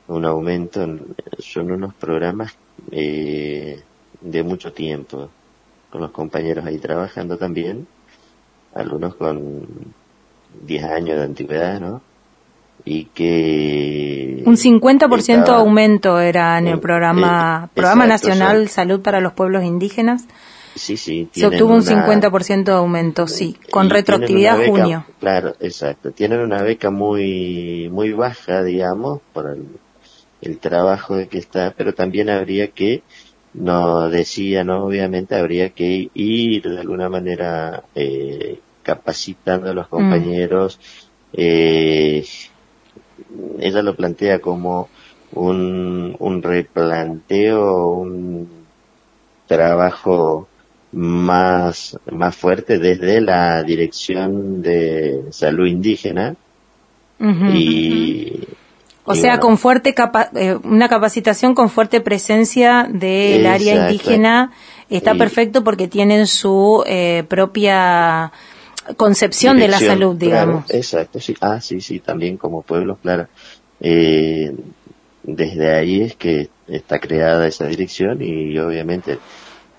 un aumento en- son unos programas eh, de mucho tiempo. Con los compañeros ahí trabajando también algunos con 10 años de antigüedad no y que Un 50% estaba- aumento era en el programa, eh, programa exacto, Nacional Salud para los Pueblos Indígenas. Sí sí Se obtuvo un una- 50% de aumento, sí, con retroactividad beca- junio. Claro, exacto. Tienen una beca muy muy baja, digamos, por el, el trabajo de que está, pero también habría que, no decía, no, obviamente habría que ir de alguna manera eh, capacitando a los Mm. compañeros. Eh, ella lo plantea como un, un replanteo, un trabajo más, más fuerte desde la dirección de salud indígena y O y sea, bueno, con fuerte capa- eh, una capacitación con fuerte presencia del área indígena está Y- perfecto porque tienen su eh, propia concepción de la salud, claro, digamos. exacto, sí. Ah, sí, sí, también como pueblo, claro. Eh, desde ahí es que está creada esa dirección y obviamente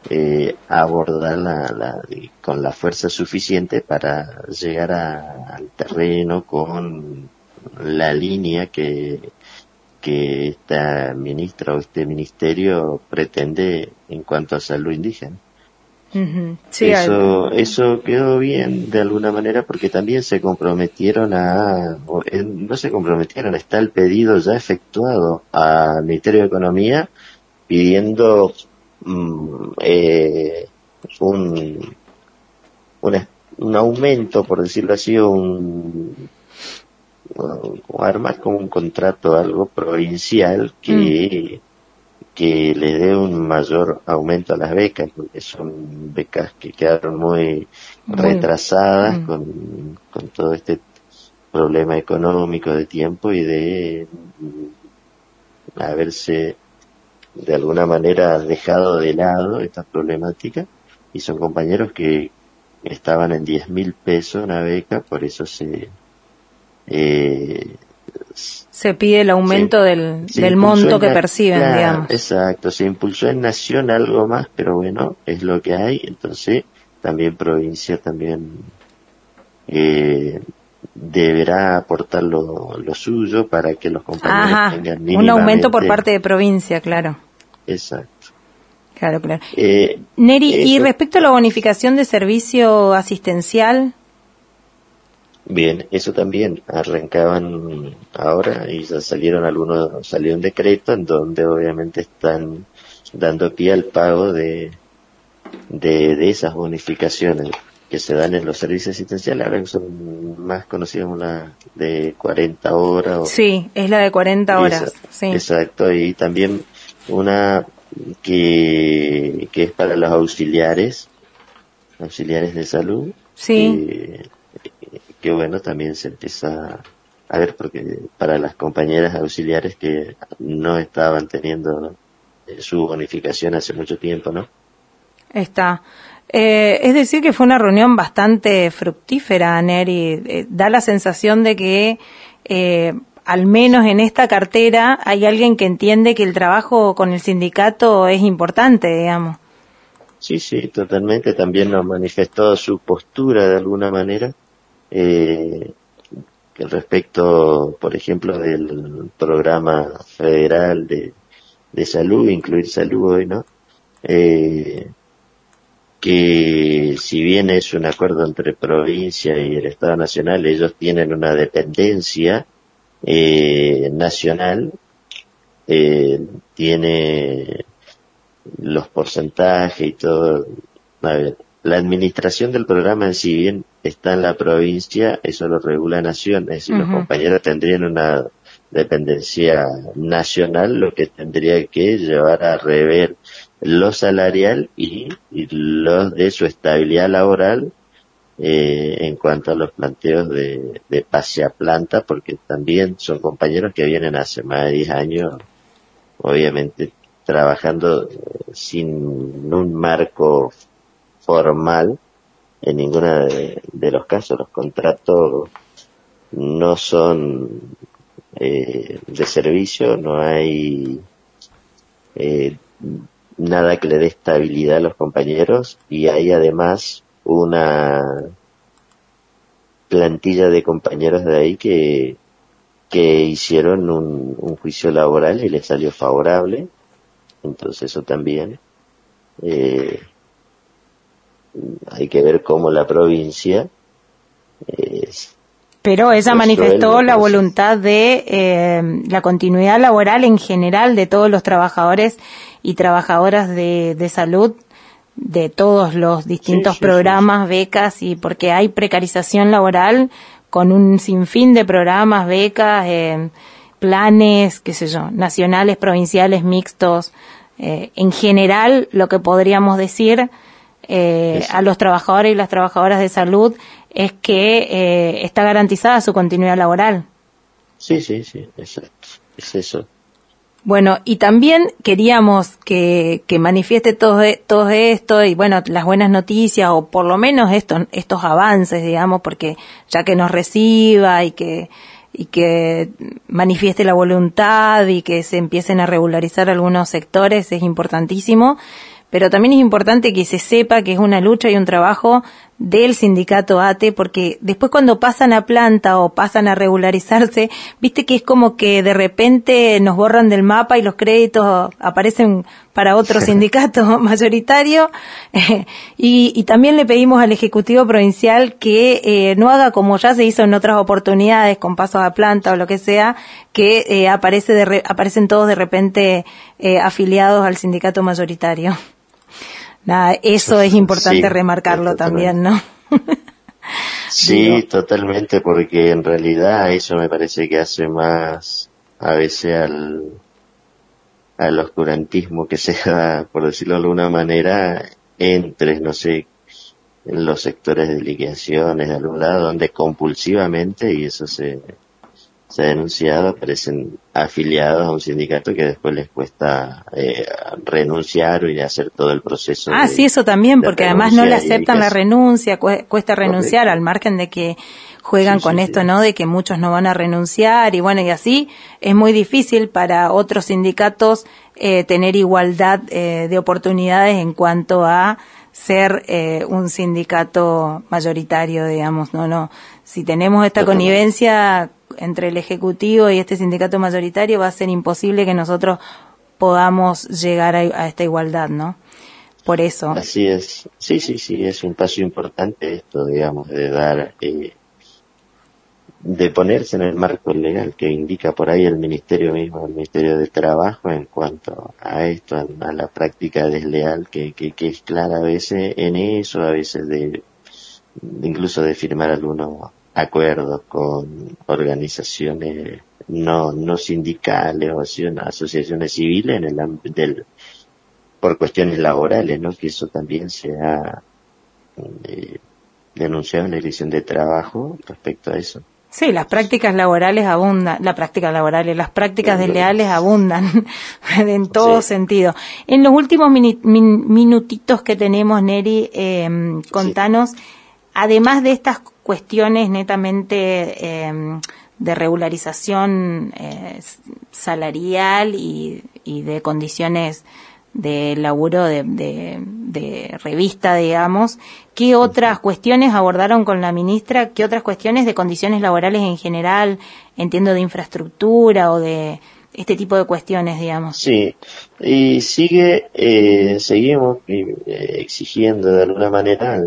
eh, abordarla la- con la fuerza suficiente para llegar a- al terreno con la línea que, que esta ministra o este ministerio pretende en cuanto a salud indígena. Sí, hay- eso, eso quedó bien de alguna manera porque también se comprometieron a, o, no se comprometieron, está el pedido ya efectuado al Ministerio de Economía pidiendo mm, eh, un, un, un aumento, por decirlo así, un, armar como un contrato algo provincial que, que le dé un mayor aumento a las becas, porque son becas que quedaron muy, Muy- retrasadas Mm. con, con todo este problema económico de tiempo y de mm, haberse de alguna manera dejado de lado esta problemática y son compañeros que estaban en 10 mil pesos una beca, por eso se eh, Se pide el aumento del, se del monto que perciben, digamos. Exacto, se impulsó en Nación algo más, pero bueno, es lo que hay, entonces también provincia también eh, deberá aportar lo, lo suyo para que los compañeros Ajá, tengan un aumento por parte de provincia, claro. Exacto. Claro, claro. Eh, Neri, y respecto a la bonificación de servicio asistencial, Bien, eso también arrancaban ahora y ya salieron algunos, salió un decreto en donde obviamente están dando pie al pago de, de, de esas bonificaciones que se dan en los servicios asistenciales, ahora son más conocidas la de 40 horas. o- sí, es la de 40 horas. Esa- Sí. Exacto, y también una que, que es para los auxiliares, auxiliares de salud, Sí. que, que bueno, también se empieza a ver, porque para las compañeras auxiliares que no estaban teniendo su bonificación hace mucho tiempo, ¿no? Está. Eh, es decir, que fue una reunión bastante fructífera, Neri. Eh, da la sensación de que, eh, al menos en esta cartera, hay alguien que entiende que el trabajo con el sindicato es importante, digamos. Sí, sí, totalmente. También nos manifestó su postura de alguna manera eh, respecto, por ejemplo, del programa federal de, de salud, incluir salud hoy, ¿no? Eh, que si bien es un acuerdo entre provincia y el Estado Nacional, ellos tienen una dependencia eh, nacional, eh, tiene los porcentajes y todo. A ver, la administración del programa en sí bien está en la provincia, eso lo regula Nación, es decir, los compañeros tendrían una dependencia nacional, lo que tendría que llevar a rever lo salarial y, y los de su estabilidad laboral eh, en cuanto a los planteos de, de pase a planta, porque también son compañeros que vienen hace más de 10 años, obviamente trabajando eh, sin un marco formal en ninguno de, de los casos. Los contratos no son eh, de servicio, no hay eh, nada que le dé estabilidad a los compañeros y hay además una plantilla de compañeros de ahí que, que hicieron un, un juicio laboral y les salió favorable. Entonces eso también eh, hay que ver cómo la provincia eh, Pero ella manifestó la voluntad de eh, la continuidad laboral en general de todos los trabajadores y trabajadoras de, de salud, de todos los distintos Sí, sí, programas, becas, y porque hay precarización laboral con un sinfín de programas, becas, eh, planes, qué sé yo, nacionales, provinciales, mixtos. Eh, en general, lo que podríamos decir eh, a los trabajadores y las trabajadoras de salud es que eh, está garantizada su continuidad laboral. Sí, sí, sí, exacto. Es eso. Bueno, y también queríamos que, que manifieste todo, todo esto y bueno, las buenas noticias o por lo menos esto, estos avances, digamos, porque ya que nos reciba y que, y que manifieste la voluntad y que se empiecen a regularizar algunos sectores es importantísimo, pero también es importante que se sepa que es una lucha y un trabajo del sindicato ATE, porque después cuando pasan a planta o pasan a regularizarse, viste que es como que de repente nos borran del mapa y los créditos aparecen para otro sindicato [laughs] mayoritario. [laughs] y, y también le pedimos al Ejecutivo Provincial que eh, no haga como ya se hizo en otras oportunidades, con pasos a planta o lo que sea, que eh, aparece de re- aparecen todos de repente eh, afiliados al sindicato mayoritario. Nada, eso es importante Sí, remarcarlo también, ¿no? [laughs] Sí, totalmente, porque en realidad eso me parece que hace más a veces al, al oscurantismo que se da, por decirlo de alguna manera, entre, no sé, en los sectores de liquidaciones de algún lado, donde compulsivamente, y eso se, se ha denunciado, aparecen afiliados a un sindicato que después les cuesta eh, renunciar y hacer todo el proceso. Ah, de- sí, eso también, porque además no le aceptan la renuncia, cue- cuesta renunciar al margen de que juegan Sí, con sí, esto, sí. ¿no? De que muchos no van a renunciar y bueno, y así es muy difícil para otros sindicatos eh, tener igualdad eh, de oportunidades en cuanto a ser eh, un sindicato mayoritario, digamos, no, no. Si tenemos esta Totalmente. connivencia entre el ejecutivo y este sindicato mayoritario, va a ser imposible que nosotros podamos llegar a, a esta igualdad, ¿no? Por eso. Así es. Sí, sí, sí, es un paso importante esto, digamos, de dar, eh, de ponerse en el marco legal que indica por ahí el Ministerio mismo, el Ministerio de Trabajo en cuanto a esto, a, la práctica desleal que, que, que es clara a veces en eso, a veces de incluso de firmar algunos acuerdos con organizaciones no, no sindicales o asociaciones civiles en el ámbito del, por cuestiones laborales, ¿no? Que eso también se ha eh, denunciado en la dirección de trabajo respecto a eso. Sí, las prácticas laborales abundan, las prácticas laborales, las prácticas desleales abundan [laughs] en todo Sí. sentido. En los últimos mini- min- minutitos que tenemos, Neri, eh, contanos, además de estas cuestiones netamente eh, de regularización eh, salarial y, y de condiciones de laburo de, de, de revista, digamos, ¿qué otras cuestiones abordaron con la ministra? ¿Qué otras cuestiones de condiciones laborales en general? Entiendo de infraestructura o de este tipo de cuestiones, digamos. Sí, y sigue, eh, seguimos eh, exigiendo de alguna manera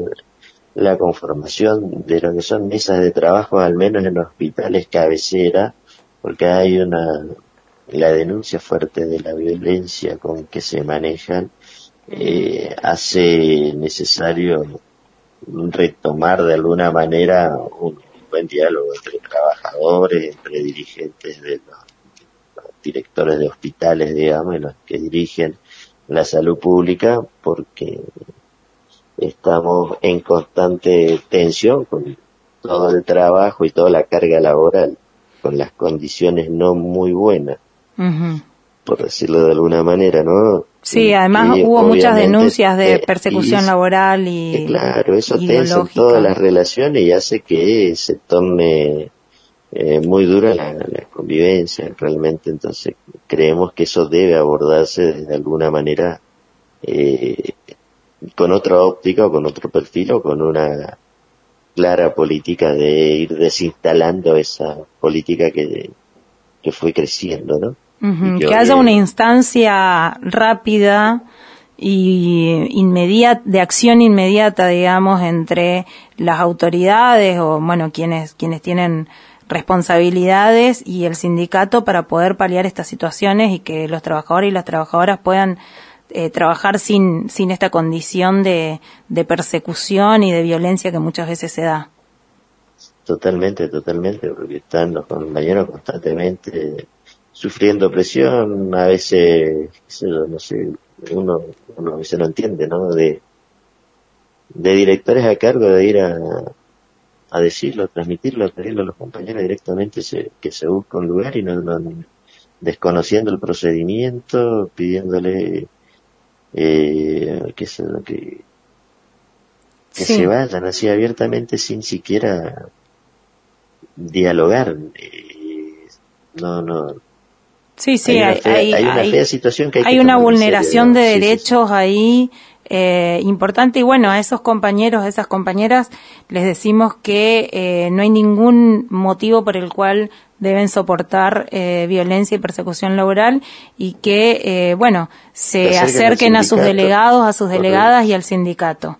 la conformación de lo que son mesas de trabajo, al menos en hospitales cabecera, porque hay una, la denuncia fuerte de la violencia con que se manejan, eh, hace necesario retomar de alguna manera un buen diálogo entre trabajadores, entre dirigentes de los los directores de hospitales, digamos, y los que dirigen la salud pública, porque estamos en constante tensión con todo el trabajo y toda la carga laboral, con las condiciones no muy buenas, por decirlo de alguna manera, ¿no? Sí, Y- además y hubo muchas denuncias de eh, persecución y- laboral y que claro, eso tensa todas las relaciones y hace que se tome eh, muy dura la, la convivencia realmente. Entonces creemos que eso debe abordarse de alguna manera eh, con otra óptica o con otro perfil o con una clara política de ir desinstalando esa política que, que fue creciendo, ¿no? Que haya una instancia rápida y inmediata de acción inmediata digamos entre las autoridades o bueno quienes quienes tienen responsabilidades y el sindicato para poder paliar estas situaciones y que los trabajadores y las trabajadoras puedan eh, trabajar sin sin esta condición de, de persecución y de violencia que muchas veces se da Totalmente, totalmente, porque están los compañeros constantemente sufriendo presión, a veces, no sé, uno, uno a veces no entiende, ¿no? De, de directores a cargo de ir a, a decirlo, transmitirlo, pedirlo a los compañeros directamente se- que se busque un lugar y no- desconociendo el procedimiento, pidiéndole, eh, sé yo, que, que Sí. se vayan así abiertamente sin siquiera dialogar. eh, no, no. Sí, sí, hay una fea, hay- hay una hay- fea situación que hay, hay que una serio, vulneración de Sí, sí, sí. derechos ahí eh, importante y bueno, a esos compañeros, a esas compañeras les decimos que eh, no hay ningún motivo por el cual deben soportar eh, violencia y persecución laboral y que, eh, bueno, se Se acerquen a sus delegados, a sus Correcto. delegadas y al sindicato.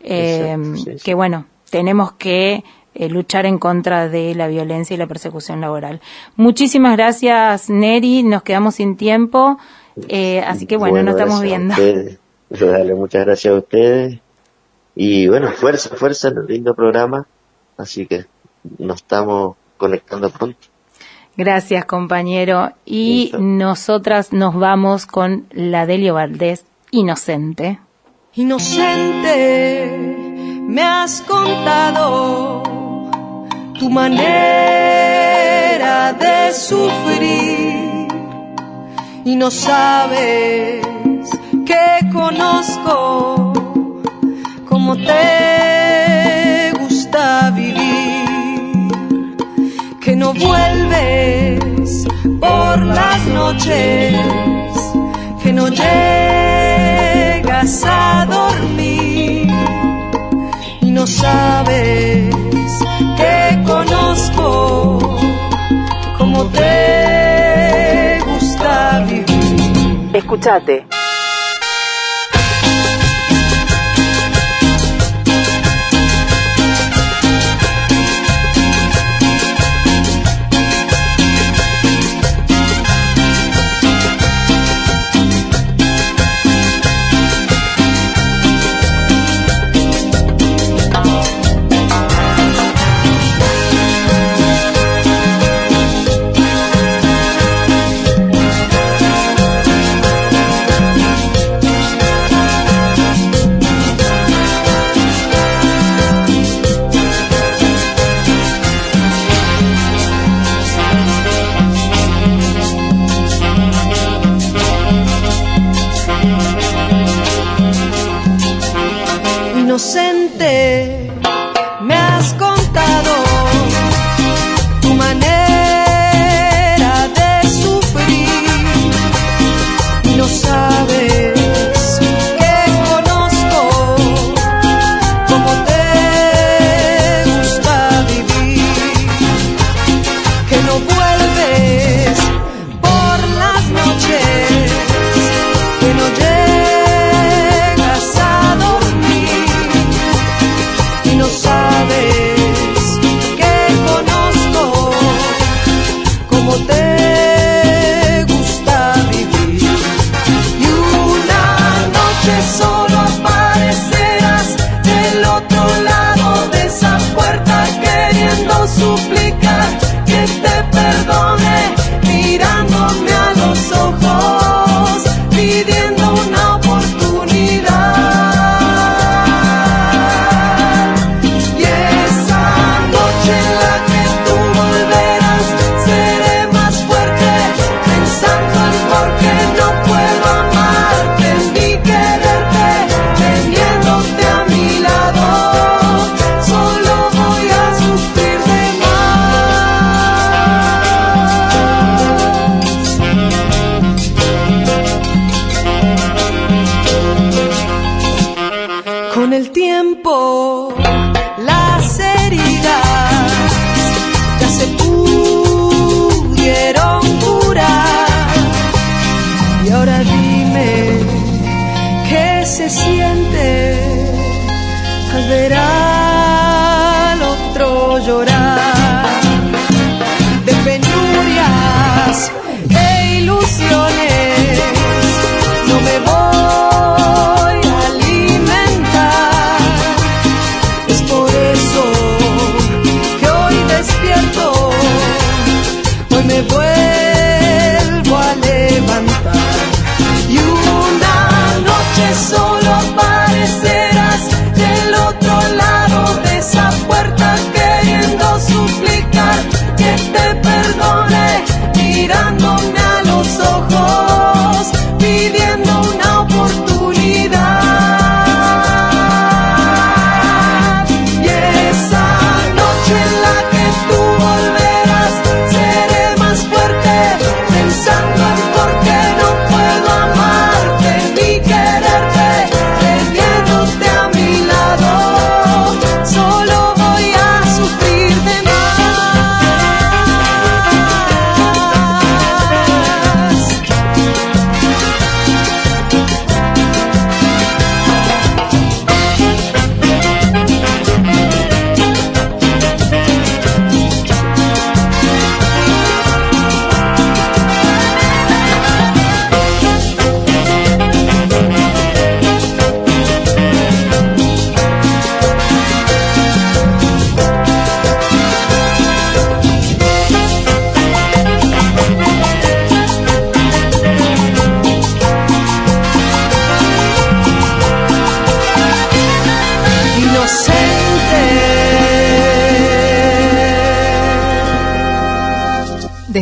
Eh, Exacto, sí, sí. que bueno, tenemos que eh, luchar en contra de la violencia y la persecución laboral. Muchísimas gracias, Neri. Nos quedamos sin tiempo. Eh, así que bueno, nos estamos viendo. Dale, muchas gracias a ustedes. Y bueno, fuerza, fuerza, lindo programa. Así que nos estamos conectando pronto. Gracias, compañero. Y Listo. nosotras nos vamos con la Delio Valdés, Inocente. Inocente, me has contado tu manera de sufrir y no sabes que conozco cómo te gusta vivir, que no vuelves por las noches, que no llegas a dormir y no sabes que conozco cómo te gusta vivir. Escuchate.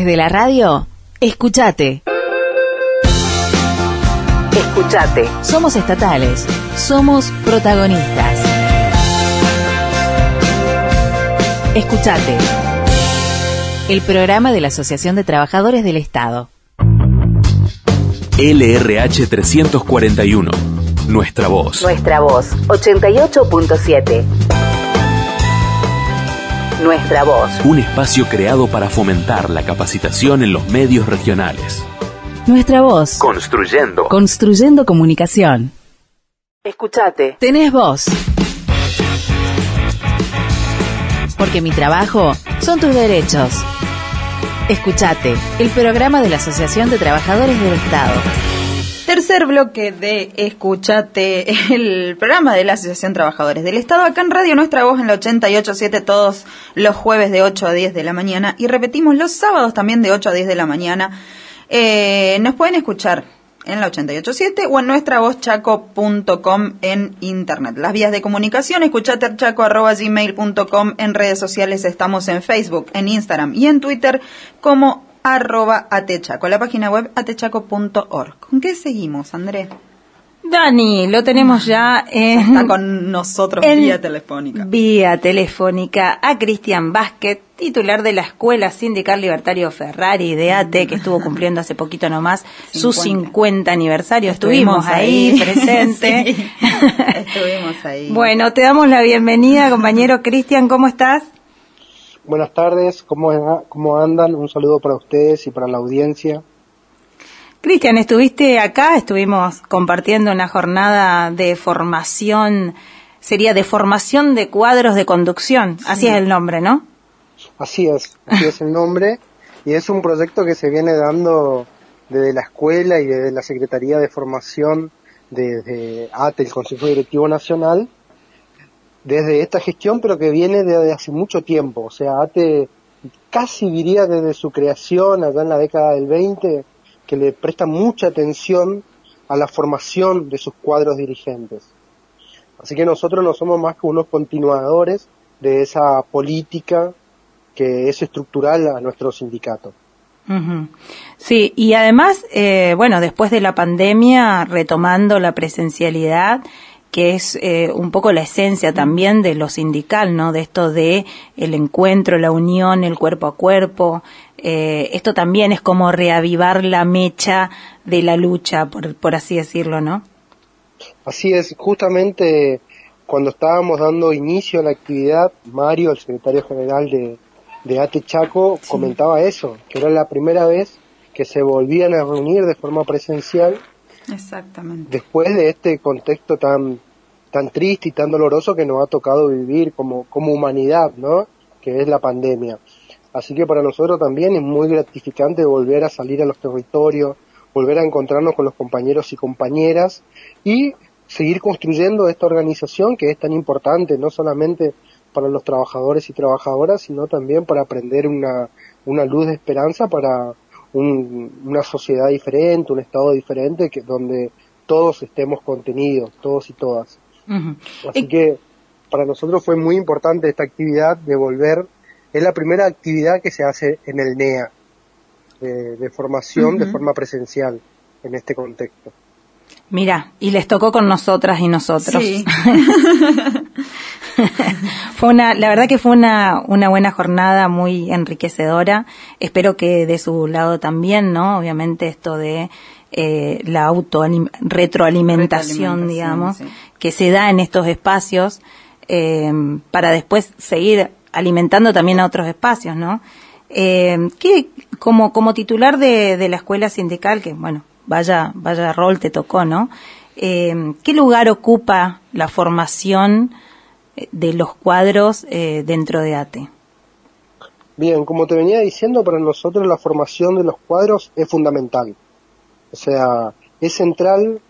Desde la radio, escuchate. Escuchate. Somos estatales. Somos protagonistas. Escuchate. El programa de la Asociación de Trabajadores del Estado. LRH 341. Nuestra voz. Nuestra voz, 88.7. Nuestra voz. Un espacio creado para fomentar la capacitación en los medios regionales. Nuestra voz. Construyendo. Construyendo comunicación. Escuchate. Tenés voz. Porque mi trabajo son tus derechos. Escuchate, el programa de la Asociación de Trabajadores del Estado. Tercer bloque de Escuchate, el programa de la Asociación Trabajadores del Estado, acá en Radio Nuestra Voz en la 88.7 todos los jueves de 8 a 10 de la mañana y repetimos los sábados también de 8 a 10 de la mañana. Eh, nos pueden escuchar en la 88.7 o en nuestra chaco.com en internet. Las vías de comunicación, escuchatechaco.gmail.com en redes sociales, estamos en Facebook, en Instagram y en Twitter como arroba atechaco, la página web atechaco.org. ¿Con qué seguimos, André? Dani, lo tenemos ya en... Está con nosotros en vía telefónica. Vía telefónica a Cristian Vázquez, titular de la Escuela Sindical Libertario Ferrari de ATE, que estuvo cumpliendo hace poquito nomás su 50 aniversario. Estuvimos, ahí, [laughs] presente. Sí, estuvimos ahí. Bueno, te damos la bienvenida, compañero Cristian, ¿cómo estás? Buenas tardes, ¿cómo, ¿cómo andan? Un saludo para ustedes y para la audiencia. Cristian, estuviste acá, estuvimos compartiendo una jornada de formación, sería de formación de cuadros de conducción, así es el nombre, ¿no? Así es, así es el nombre, y es un proyecto que se viene dando desde la escuela y desde la Secretaría de Formación desde ATE, el Consejo Directivo Nacional, desde esta gestión, pero que viene desde hace mucho tiempo. O sea, ATE casi diría desde su creación allá en la década del 20, que le presta mucha atención a la formación de sus cuadros dirigentes. Así que nosotros no somos más que unos continuadores de esa política que es estructural a nuestro sindicato. Sí, y además, eh, bueno, después de la pandemia, retomando la presencialidad, que es eh, un poco la esencia también de lo sindical, ¿no? De esto de el encuentro, la unión, el cuerpo a cuerpo. Eh, esto también es como reavivar la mecha de la lucha, por, por así decirlo, ¿no? Así es, justamente cuando estábamos dando inicio a la actividad, Mario, el secretario general de, de ATE Chaco, comentaba eso, que era la primera vez que se volvían a reunir de forma presencial Exactamente. después de este contexto tan tan triste y tan doloroso que nos ha tocado vivir como, como humanidad, ¿no? Que es la pandemia. Así que para nosotros también es muy gratificante volver a salir a los territorios, volver a encontrarnos con los compañeros y compañeras y seguir construyendo esta organización que es tan importante, no solamente para los trabajadores y trabajadoras, sino también para aprender una, una luz de esperanza para un- una sociedad diferente, un estado diferente, que, donde todos estemos contenidos, todos y todas. Así que para nosotros fue muy importante esta actividad de volver, es la primera actividad que se hace en el NEA, de, de formación de forma presencial en este contexto. Mira, y les tocó con nosotras y nosotros. Sí. [laughs] fue una, la verdad que fue una, una buena jornada muy enriquecedora. Espero que de su lado también, ¿no? Obviamente esto de eh, la auto retroalimentación, Retroalimentación, digamos, sí. que se da en estos espacios eh, para después seguir alimentando también a otros espacios, ¿no? Eh, ¿qué, como, como titular de, de la escuela sindical, que bueno, vaya, vaya rol te tocó, ¿no? Eh, ¿Qué lugar ocupa la formación eh, de los cuadros eh, dentro de ATE? Bien, como te venía diciendo, para nosotros la formación de los cuadros es fundamental. O sea, es central,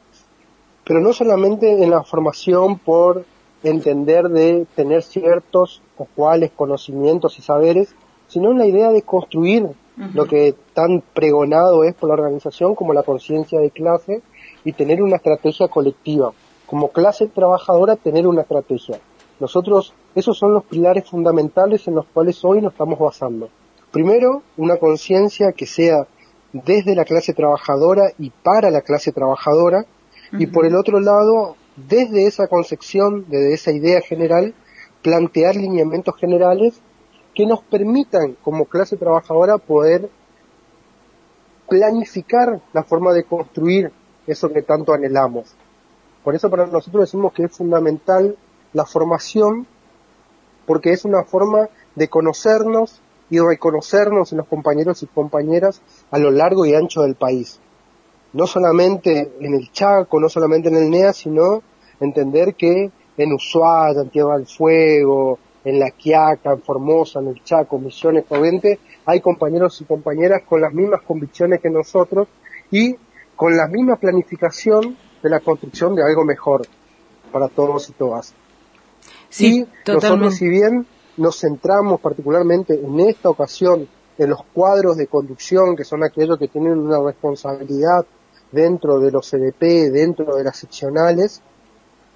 pero no solamente en la formación por entender de tener ciertos o cuales conocimientos y saberes, sino en la idea de construir lo que tan pregonado es por la organización como la conciencia de clase y tener una estrategia colectiva. Como clase trabajadora, tener una estrategia. Nosotros, esos son los pilares fundamentales en los cuales hoy nos estamos basando. Primero, una conciencia que sea desde la clase trabajadora y para la clase trabajadora, y por el otro lado, desde esa concepción, desde esa idea general, plantear lineamientos generales que nos permitan como clase trabajadora poder planificar la forma de construir eso que tanto anhelamos. Por eso para nosotros decimos que es fundamental la formación porque es una forma de conocernos y reconocernos en los compañeros y compañeras a lo largo y ancho del país. No solamente en el Chaco, no solamente en el NEA, sino entender que en Ushuaia, en Tierra del Fuego, en La Quiaca, en Formosa, en el Chaco, Misiones, Corrientes, hay compañeros y compañeras con las mismas convicciones que nosotros y con la misma planificación de la construcción de algo mejor para todos y todas. Sí, y nosotros, totalmente. si bien nos centramos particularmente en esta ocasión en los cuadros de conducción, que son aquellos que tienen una responsabilidad dentro de los CDP, dentro de las seccionales,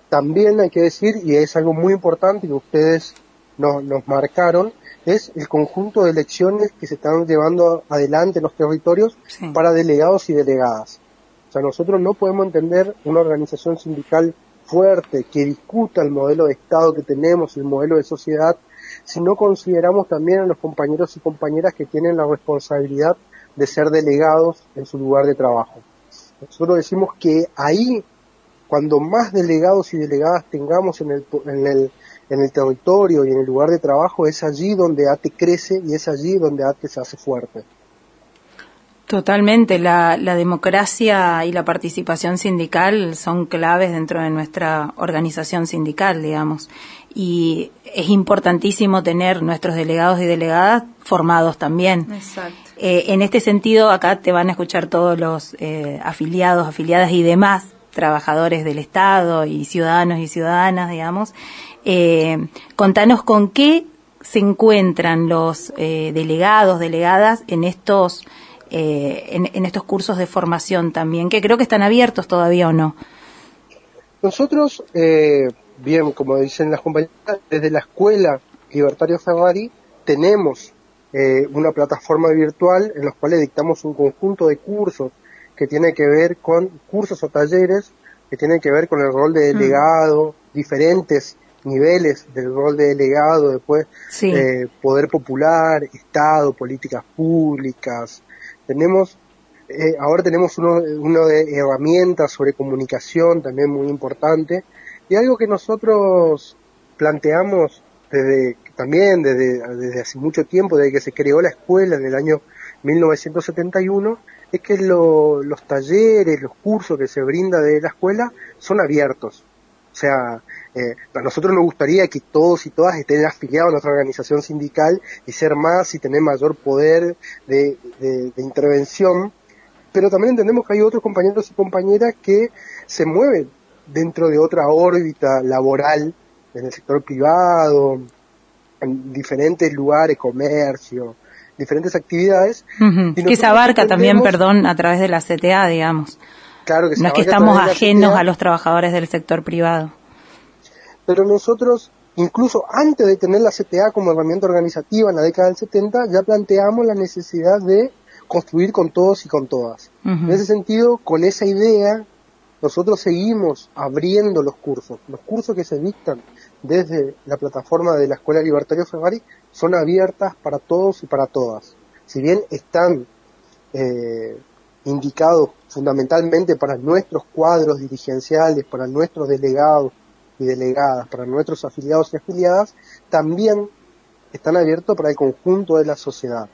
también hay que decir, y es algo muy importante que ustedes nos, nos marcaron, es el conjunto de elecciones que se están llevando adelante en los territorios Sí. para delegados y delegadas. O sea, nosotros no podemos entender una organización sindical fuerte que discuta el modelo de Estado que tenemos, el modelo de sociedad, si no consideramos también a los compañeros y compañeras que tienen la responsabilidad de ser delegados en su lugar de trabajo. Nosotros decimos que ahí, cuando más delegados y delegadas tengamos en el, en el, en el territorio y en el lugar de trabajo, es allí donde ATE crece y es allí donde ATE se hace fuerte. Totalmente, la, la democracia y la participación sindical son claves dentro de nuestra organización sindical, digamos. Y es importantísimo tener nuestros delegados y delegadas formados también. Exacto. Eh, en este sentido, acá te van a escuchar todos los eh, afiliados, afiliadas y demás trabajadores del Estado y ciudadanos y ciudadanas, digamos. Eh, contanos con qué se encuentran los eh, delegados, delegadas en estos eh, en, en estos cursos de formación también, que creo que están abiertos todavía o no. Nosotros, eh, bien, como dicen las compañeras, desde la Escuela Libertario Ferrari tenemos eh, una plataforma virtual en los cuales dictamos un conjunto de cursos que tiene que ver con cursos o talleres que tienen que ver con el rol de delegado, diferentes niveles del rol de delegado, después Sí. eh, poder popular, Estado, políticas públicas. Tenemos, eh, ahora tenemos uno, uno de herramientas sobre comunicación también muy importante y algo que nosotros planteamos desde, también desde, desde hace mucho tiempo, desde que se creó la escuela en el año 1971, es que lo- los talleres, los cursos que se brinda de la escuela son abiertos. O sea, eh, a nosotros nos gustaría que todos y todas estén afiliados a nuestra organización sindical y ser más y tener mayor poder de, de- de intervención, pero también entendemos que hay otros compañeros y compañeras que se mueven dentro de otra órbita laboral en el sector privado, en diferentes lugares, comercio, diferentes actividades. Y Que se abarca también, perdón, a través de la CTA, digamos. Claro que se No es que a estamos ajenos CTA, a los trabajadores del sector privado. pero nosotros, incluso antes de tener la CTA como herramienta organizativa en la década del 70, ya planteamos la necesidad de construir con todos y con todas. En ese sentido, con esa idea, nosotros seguimos abriendo los cursos. Los cursos que se dictan desde la plataforma de la Escuela Libertario Ferrari son abiertas para todos y para todas. Si bien están eh, indicados fundamentalmente para nuestros cuadros dirigenciales, para nuestros delegados y delegadas, para nuestros afiliados y afiliadas, también están abiertos para el conjunto de la sociedad.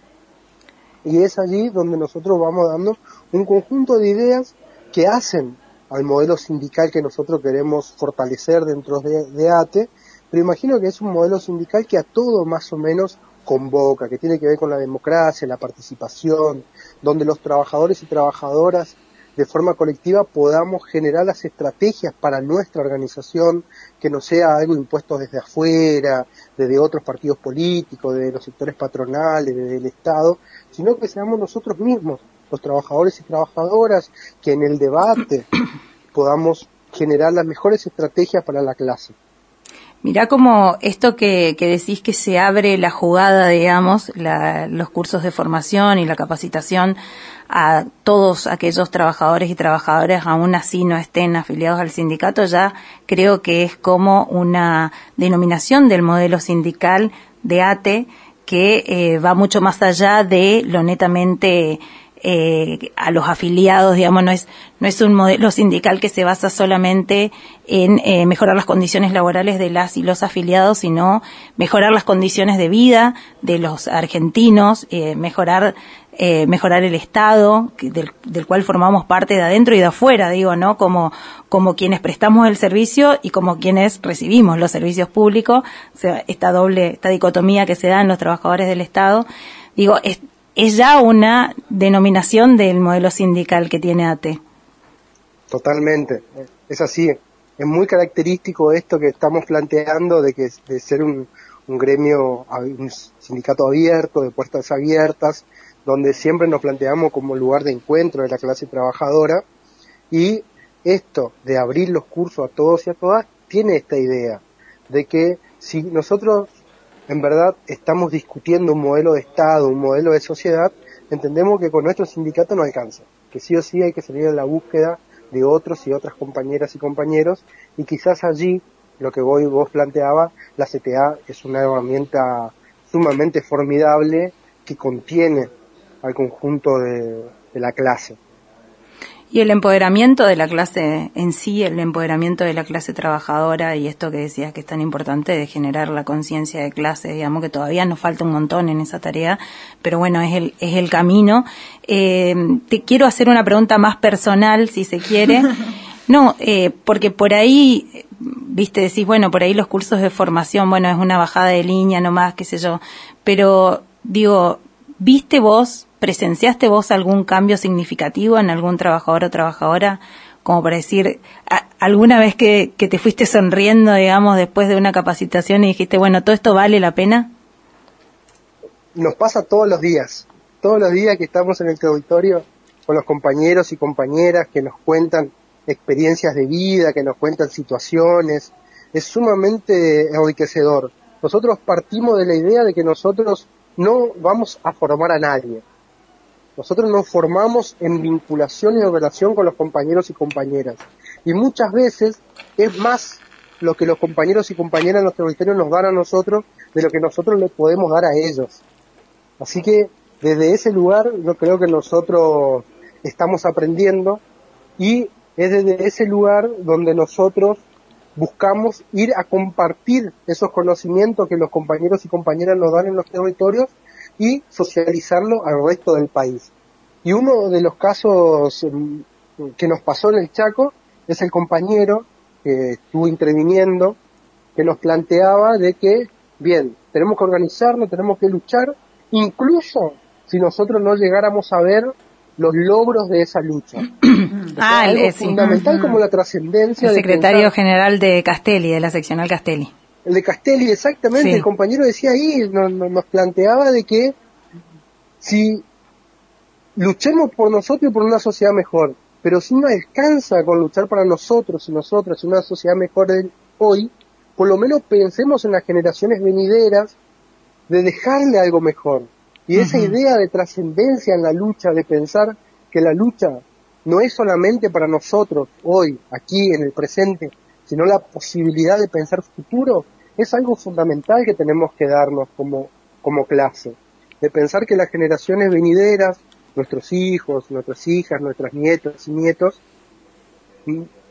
Y es allí donde nosotros vamos dando un conjunto de ideas que hacen al modelo sindical que nosotros queremos fortalecer dentro de, ATE, pero imagino que es un modelo sindical que a todo más o menos convoca, que tiene que ver con la democracia, la participación, donde los trabajadores y trabajadoras de forma colectiva podamos generar las estrategias para nuestra organización, que no sea algo impuesto desde afuera, desde otros partidos políticos, desde los sectores patronales, desde el Estado, sino que seamos nosotros mismos, los trabajadores y trabajadoras, que en el debate [clears throat] podamos generar las mejores estrategias para la clase. Mirá como esto que, que decís que se abre la jugada, digamos, la- los cursos de formación y la capacitación a todos aquellos trabajadores y trabajadoras, aún así no estén afiliados al sindicato, ya creo que es como una denominación del modelo sindical de ATE que eh, va mucho más allá de lo netamente eh, a los afiliados, digamos, no es, no es un modelo sindical que se basa solamente en eh, mejorar las condiciones laborales de las y los afiliados, sino mejorar las condiciones de vida de los argentinos, eh, mejorar eh, mejorar el Estado, del, del cual formamos parte de adentro y de afuera, digo, ¿no? Como, como quienes prestamos el servicio y como quienes recibimos los servicios públicos, o sea, esta doble, esta dicotomía que se da en los trabajadores del Estado, digo, es, es ya una denominación del modelo sindical que tiene ATE. Totalmente, es así. Es muy característico esto que estamos planteando de que de ser un, un gremio, un sindicato abierto, de puertas abiertas, donde siempre nos planteamos como lugar de encuentro de la clase trabajadora y esto de abrir los cursos a todos y a todas tiene esta idea de que si nosotros en verdad estamos discutiendo un modelo de Estado, un modelo de sociedad, entendemos que con nuestro sindicato no alcanza, que sí o sí hay que salir a la búsqueda de otros y otras compañeras y compañeros y quizás allí lo que vos, vos planteaba, la CTA es una herramienta sumamente formidable que contiene al conjunto de, de la clase. Y el empoderamiento de la clase en sí, el empoderamiento de la clase trabajadora y esto que decías que es tan importante de generar la conciencia de clase, digamos que todavía nos falta un montón en esa tarea, pero bueno, es el, es el camino. Eh, te quiero hacer una pregunta más personal, si se quiere. [laughs] No, eh, porque por ahí, viste, decís, bueno, por ahí los cursos de formación, bueno, es una bajada de línea nomás, qué sé yo, pero digo, ¿viste vos, presenciaste vos algún cambio significativo en algún trabajador o trabajadora? Como para decir, alguna vez que, que te fuiste sonriendo, digamos, después de una capacitación y dijiste, bueno, ¿todo esto vale la pena? nos pasa todos los días, todos los días que estamos en el auditorio con los compañeros y compañeras que nos cuentan experiencias de vida, que nos cuentan situaciones, es sumamente enriquecedor. Nosotros partimos de la idea de que nosotros no vamos a formar a nadie. Nosotros nos formamos en vinculación y en relación con los compañeros y compañeras. Y muchas veces es más lo que los compañeros y compañeras en nuestro auditorio nos dan a nosotros de lo que nosotros les podemos dar a ellos. Así que desde ese lugar yo creo que nosotros estamos aprendiendo y es desde ese lugar donde nosotros buscamos ir a compartir esos conocimientos que los compañeros y compañeras nos dan en los territorios y socializarlo al resto del país. Y uno de los casos mm, que nos pasó en el Chaco es el compañero que estuvo interviniendo, que nos planteaba de que, bien, tenemos que organizarnos, tenemos que luchar, incluso si nosotros no llegáramos a ver los logros de esa lucha. [clears throat] O sea, Ah, algo eh, sí. fundamental como la trascendencia El secretario pensar- general de Castelli, de la seccional Castelli. El de Castelli, exactamente, Sí. el compañero decía ahí, nos, planteaba de que si luchemos por nosotros y por una sociedad mejor, pero si no alcanza con luchar para nosotros y nosotras, una sociedad mejor de hoy, por lo menos pensemos en las generaciones venideras de dejarle algo mejor. Y esa idea de trascendencia en la lucha, de pensar que la lucha no es solamente para nosotros hoy, aquí, en el presente, sino la posibilidad de pensar futuro, es algo fundamental que tenemos que darnos como, como clase. De pensar que las generaciones venideras, nuestros hijos, nuestras hijas, nuestras nietas y nietos,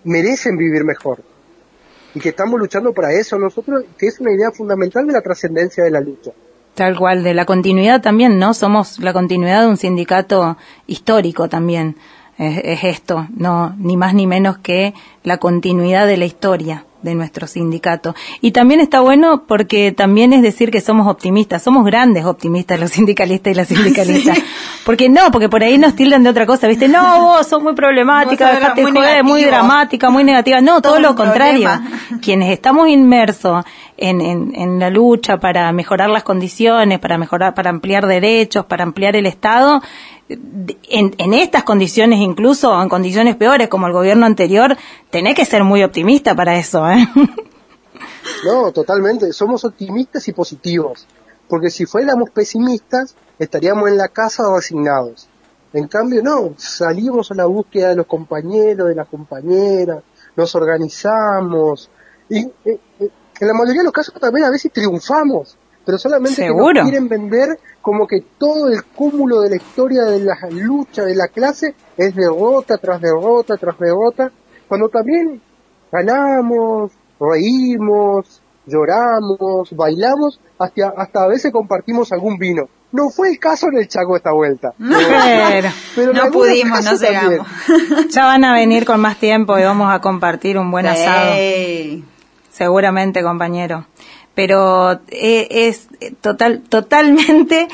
merecen vivir mejor. Y que estamos luchando para eso nosotros, que es una idea fundamental de la trascendencia de la lucha. Tal cual, de la continuidad también, ¿no? Somos la continuidad de un sindicato histórico también. Es, es esto, no, ni más ni menos que la continuidad de la historia de nuestro sindicato. Y también está bueno porque también es decir que somos optimistas, somos grandes optimistas los [laughs] sindicalistas y las [laughs] sindicalistas. Porque no, porque por ahí nos tildan de otra cosa, ¿viste? No, vos sos muy problemática, dejate muy joder, muy dramática, muy negativa. No, todo, Todo lo contrario. problema. [laughs] Quienes estamos inmersos en, en, en la lucha para mejorar las condiciones, para mejorar, para ampliar derechos, para ampliar el Estado, en, estas condiciones incluso, en condiciones peores como el gobierno anterior, tenés que ser muy optimista para eso, ¿eh? No, totalmente. Somos optimistas y positivos. Porque si fuéramos pesimistas, estaríamos en la casa o asignados. En cambio, no, salimos a la búsqueda de los compañeros, de las compañeras, nos organizamos. Y eh, eh, en la mayoría de los casos también a veces triunfamos, pero solamente que Seguro. nos quieren vender como que todo el cúmulo de la historia de la lucha de la clase es derrota tras derrota tras derrota, cuando también ganamos, reímos, lloramos, bailamos, hasta, hasta a veces compartimos algún vino. No fue el caso en el Chaco esta vuelta. [laughs] Pero no pudimos, no llegamos. [laughs] ya van a venir con más tiempo y vamos a compartir un buen asado. Seguramente, compañero. Pero eh, es total, totalmente.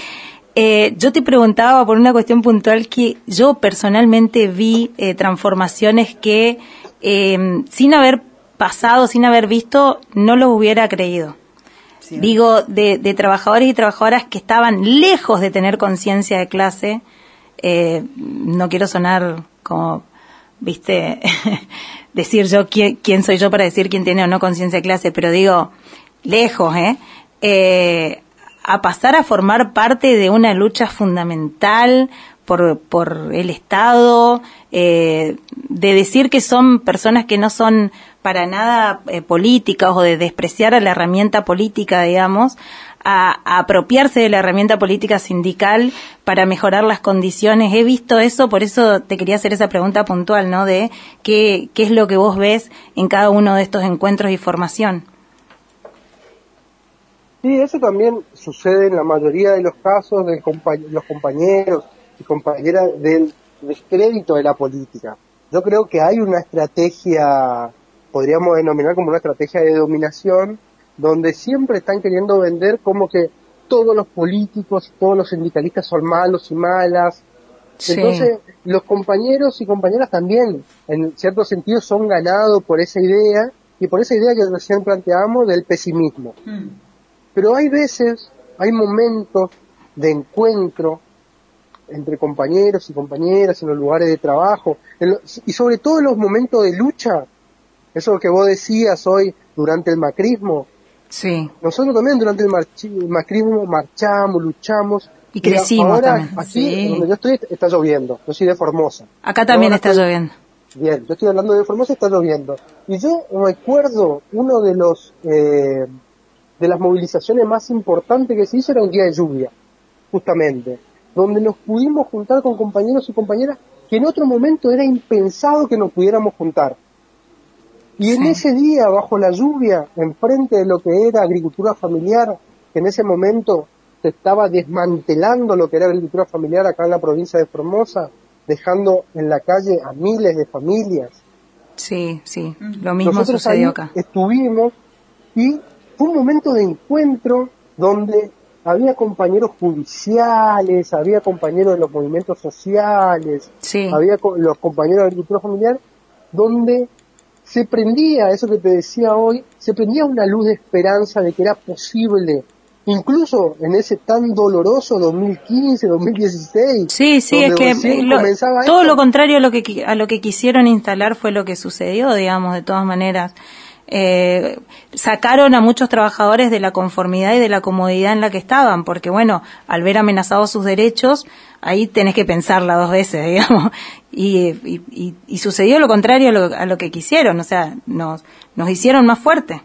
eh, yo te preguntaba por una cuestión puntual que yo personalmente vi eh, transformaciones que eh, sin haber pasado, sin haber visto, no los hubiera creído. Digo, de, de trabajadores y trabajadoras que estaban lejos de tener conciencia de clase. Eh, no quiero sonar como, viste, [laughs] decir yo quién, quién soy yo para decir quién tiene o no conciencia de clase, pero digo, lejos, ¿eh? Eh, a pasar a formar parte de una lucha fundamental por, por el Estado, eh, de decir que son personas que no son para nada eh, políticas o de despreciar a la herramienta política, digamos, a, a apropiarse de la herramienta política sindical para mejorar las condiciones. He visto eso, por eso te quería hacer esa pregunta puntual, ¿no? De qué, qué es lo que vos ves en cada uno de estos encuentros y formación. Sí, eso también sucede en la mayoría de los casos de compa- los compañeros y compañeras del descrédito de la política. Yo creo que hay una estrategia, podríamos denominar como una estrategia de dominación, donde siempre están queriendo vender como que todos los políticos, todos los sindicalistas son malos y malas. Sí. Entonces, los compañeros y compañeras también, en cierto sentido, son ganados por esa idea y por esa idea que recién planteamos del pesimismo. Pero hay veces, hay momentos de encuentro entre compañeros y compañeras en los lugares de trabajo, en lo- y sobre todo en los momentos de lucha, eso que vos decías hoy durante el macrismo, Sí. nosotros también durante el, marchi- el macrismo marchamos, luchamos. Y crecimos ahora, también. Aquí, Sí. donde yo estoy, está lloviendo. Yo soy de Formosa. Acá también Ahora está estoy- lloviendo. Bien, yo estoy hablando de Formosa, está lloviendo. Y yo recuerdo uno de los eh, de las movilizaciones más importantes que se hizo era un día de lluvia, justamente, donde nos pudimos juntar con compañeros y compañeras que en otro momento era impensado que nos pudiéramos juntar. Y en Sí. ese día, bajo la lluvia, enfrente de lo que era agricultura familiar, que en ese momento se estaba desmantelando lo que era agricultura familiar acá en la provincia de Formosa, dejando en la calle a miles de familias. Sí, sí. Lo mismo Nosotros sucedió ahí acá. estuvimos y fue un momento de encuentro donde había compañeros judiciales, había compañeros de los movimientos sociales, Sí. había co- los compañeros de agricultura familiar, donde se prendía, eso que te decía hoy, se prendía una luz de esperanza de que era posible, incluso en ese tan doloroso 2015, 2016. Sí, sí, es que lo- comenzaba todo esto. lo contrario a lo que a lo que quisieron instalar fue lo que sucedió, digamos, de todas maneras. Eh, sacaron a muchos trabajadores de la conformidad y de la comodidad en la que estaban, porque bueno, al ver amenazados sus derechos, ahí tenés que pensarla dos veces, [laughs] digamos. Y, y, y- y sucedió lo contrario a lo, a lo que quisieron, o sea, nos, nos hicieron más fuertes.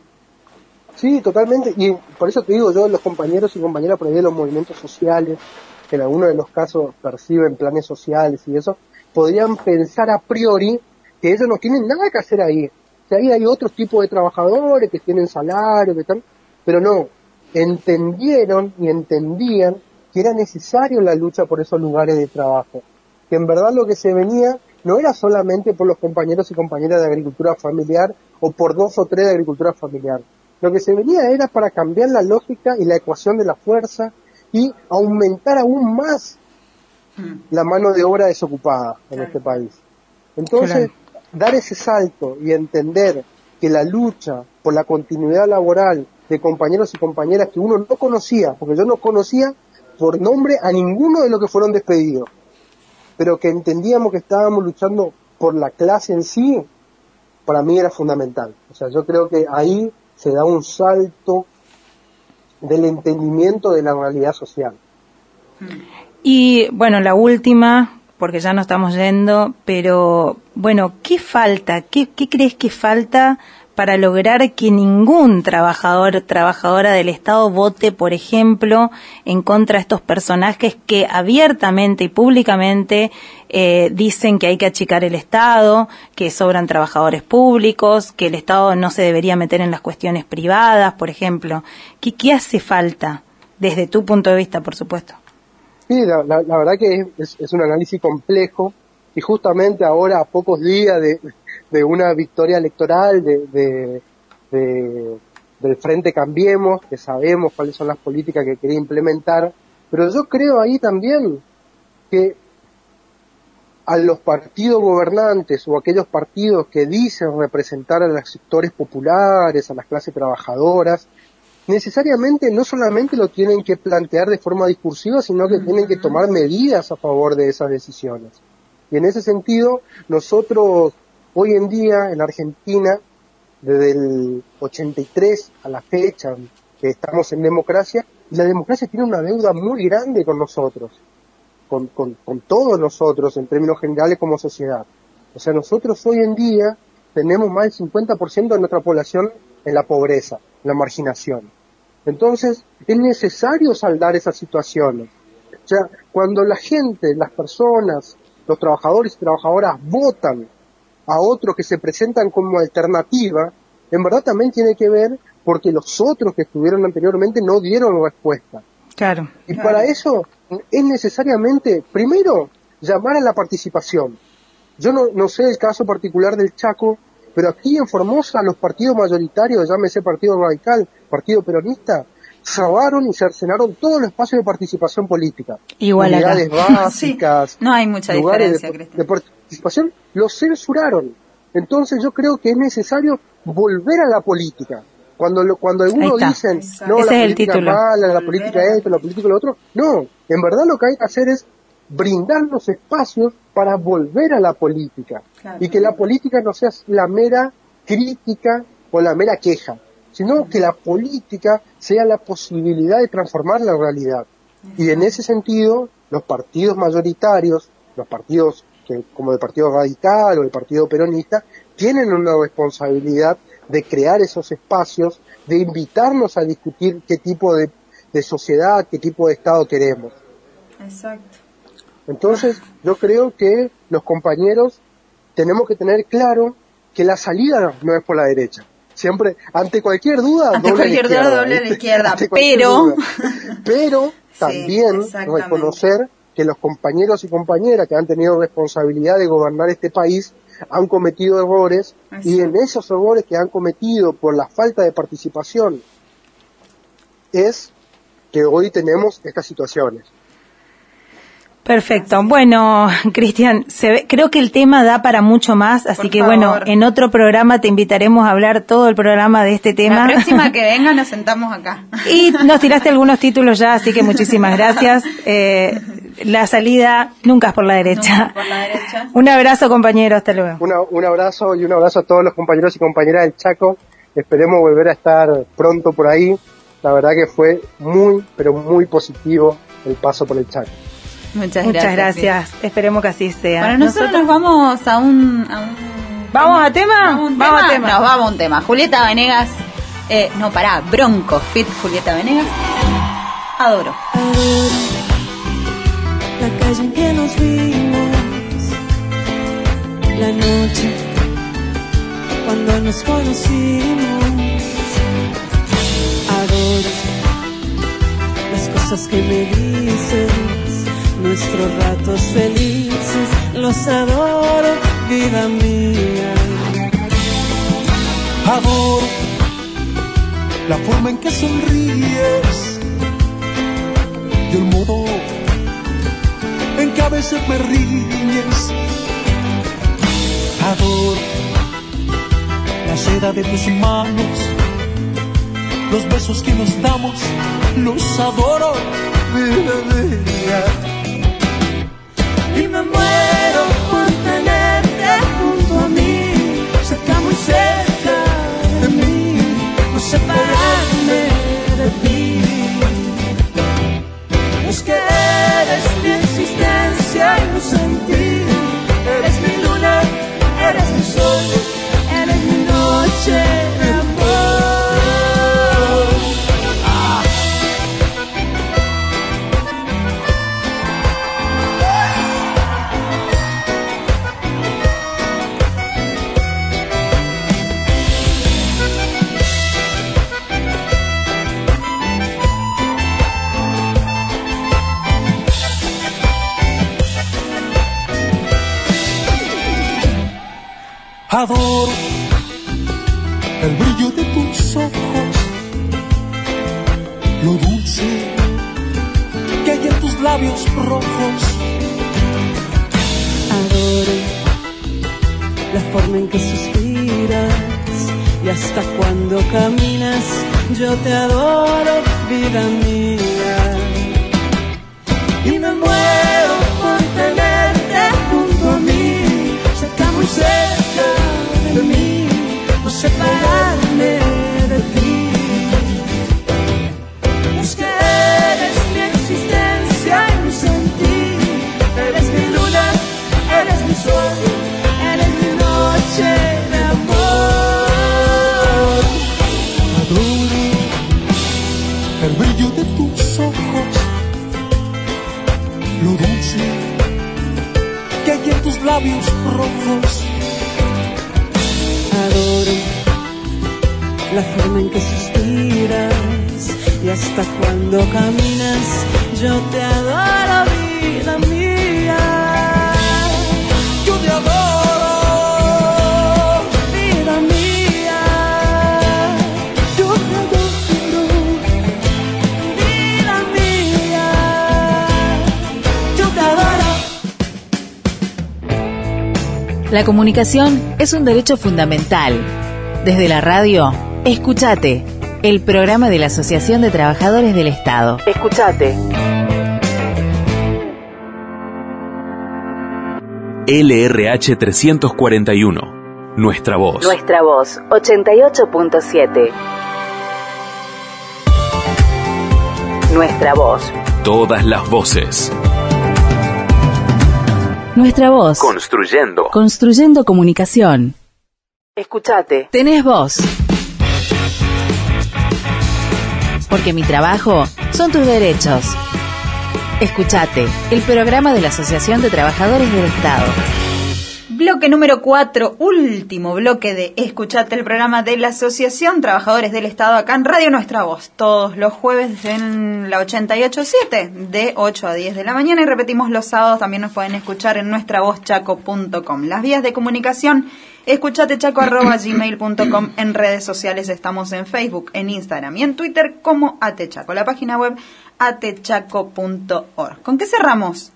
Sí, totalmente. Y por eso te digo, yo, los compañeros y compañeras por ahí de los movimientos sociales, que en algunos de los casos perciben planes sociales y eso, podrían pensar a priori que ellos no tienen nada que hacer ahí. Que ahí hay otros tipos de trabajadores que tienen salario, que tal, pero no. Entendieron y entendían que era necesario la lucha por esos lugares de trabajo. Que en verdad lo que se venía no era solamente por los compañeros y compañeras de agricultura familiar o por dos o tres de agricultura familiar. Lo que se venía era para cambiar la lógica y la ecuación de la fuerza y aumentar aún más la mano de obra desocupada en este país. Entonces, dar ese salto y entender que la lucha por la continuidad laboral de compañeros y compañeras que uno no conocía, porque yo no conocía por nombre a ninguno de los que fueron despedidos, pero que entendíamos que estábamos luchando por la clase en sí, para mí era fundamental. O sea, yo creo que ahí se da un salto del entendimiento de la realidad social. Y bueno, la última, porque ya no estamos yendo, pero bueno, ¿qué falta? ¿Qué, qué crees que falta para lograr que ningún trabajador, trabajadora del Estado vote, por ejemplo, en contra de estos personajes que abiertamente y públicamente eh, dicen que hay que achicar el Estado, que sobran trabajadores públicos, que el Estado no se debería meter en las cuestiones privadas, por ejemplo. ¿Qué, qué hace falta? Desde tu punto de vista, por supuesto. Sí, la, la- la verdad que es, es un análisis complejo y justamente ahora a pocos días de, una victoria electoral de- de- del Frente Cambiemos, que sabemos cuáles son las políticas que quería implementar, pero yo creo ahí también que a los partidos gobernantes o aquellos partidos que dicen representar a los sectores populares, a las clases trabajadoras, necesariamente no solamente lo tienen que plantear de forma discursiva, sino que tienen que tomar medidas a favor de esas decisiones. Y en ese sentido, nosotros hoy en día en Argentina, desde el 83 a la fecha que estamos en democracia, y la democracia tiene una deuda muy grande con nosotros, con, con, con todos nosotros en términos generales como sociedad. O sea, nosotros hoy en día tenemos más del 50% de nuestra población en la pobreza, en la marginación. Entonces, es necesario saldar esas situaciones. O sea, cuando la gente, las personas, los trabajadores y trabajadoras votan a otros que se presentan como alternativa, en verdad también tiene que ver porque los otros que estuvieron anteriormente no dieron respuesta. Claro. Y para eso es necesariamente, primero, llamar a la participación. Yo no, no sé el caso particular del Chaco, pero aquí en Formosa los partidos mayoritarios, llámese Partido Radical, Partido Peronista, cerraron y cercenaron todos los espacios de participación política. Igual acá. [laughs] Básicas, No hay mucha diferencia, de, de participación, los censuraron. Entonces yo creo que es necesario volver a la política. Cuando lo, cuando algunos dicen, Exacto. no, Ese la es el política mala, la política esto, la política lo otro, no, en verdad lo que hay que hacer es brindar los espacios para volver a la política Claro. y que la política no sea la mera crítica o la mera queja, sino que la política sea la posibilidad de transformar la realidad. Y en ese sentido, los partidos mayoritarios, los partidos que, como el Partido Radical o el Partido Peronista, tienen una responsabilidad de crear esos espacios, de invitarnos a discutir qué tipo de, de sociedad, qué tipo de Estado queremos. Exacto. Entonces, yo creo que los compañeros tenemos que tener claro que la salida no es por la derecha. Siempre, ante cualquier duda, Ante doble cualquier duda, doble a la izquierda, pero- duda. [laughs] Pero también reconocer que los compañeros y compañeras que han tenido responsabilidad de gobernar este país han cometido errores y en esos errores que han cometido por la falta de participación es que hoy tenemos estas situaciones. Perfecto. Bueno, [laughs] Cristian, se ve- creo que el tema da para mucho más, así Por que favor. bueno, en otro programa te invitaremos a hablar todo el programa de este tema. La próxima que [laughs] venga nos sentamos acá. Y nos tiraste [laughs] algunos títulos ya, así que muchísimas gracias. Eh, la salida nunca es por la derecha. Nunca por la derecha. Un abrazo, compañero. Hasta luego. Una- un abrazo y un abrazo a todos los compañeros y compañeras del Chaco. Esperemos volver a estar pronto por ahí. La verdad que fue muy, pero muy positivo el paso por el Chaco. Muchas, Muchas gracias. gracias. Esperemos que así sea. Bueno, nosotros, nos vamos a un, a un- ¿Vamos a tema? ¿Vamos a Vamos tema? a tema. Nos vamos a un tema. Julieta Venegas, eh, no, pará, Bronco Fit Julieta Venegas. Adoro. la calle en que nos vimos, la noche cuando nos conocimos. Adoro las cosas que me dices, nuestros ratos felices, los adoro, vida mía. Adoro la forma en que sonríes y el modo en que a veces me riñes. Adoro la seda de tus manos, los besos que nos damos, los adoro, vida mía y me muero por tenerte junto a mí, cerca muy cerca de mí, no separarme de ti. Es eres mi existencia y luz en ti, eres mi luna, eres mi sol, eres mi noche. Adoro el brillo de tus ojos, lo dulce que hay en tus labios rojos. Adoro la forma en que suspiras y hasta cuando caminas yo te adoro, vida mía. Y me muero por tenerte comunicación es un derecho fundamental. Desde la radio, escúchate, el programa de la Asociación de Trabajadores del Estado. Escuchate. LRH 341. Nuestra voz. Nuestra voz 88.7. Nuestra voz. Todas las voces. Nuestra voz. Construyendo. Construyendo comunicación. Escuchate. Tenés voz. Porque mi trabajo son tus derechos. Escuchate, el programa de la Asociación de Trabajadores del Estado. Bloque número 4, último bloque de Escuchate el programa de la Asociación Trabajadores del Estado acá en Radio Nuestra Voz, todos los jueves en la 88.7 de 8 a 10 de la mañana y repetimos los sábados, también nos pueden escuchar en nuestravozchaco.com. Las vías de comunicación, escuchatechaco.gmail.com, en redes sociales estamos en Facebook, en Instagram y en Twitter como Atechaco, la página web atechaco.org. ¿Con qué cerramos?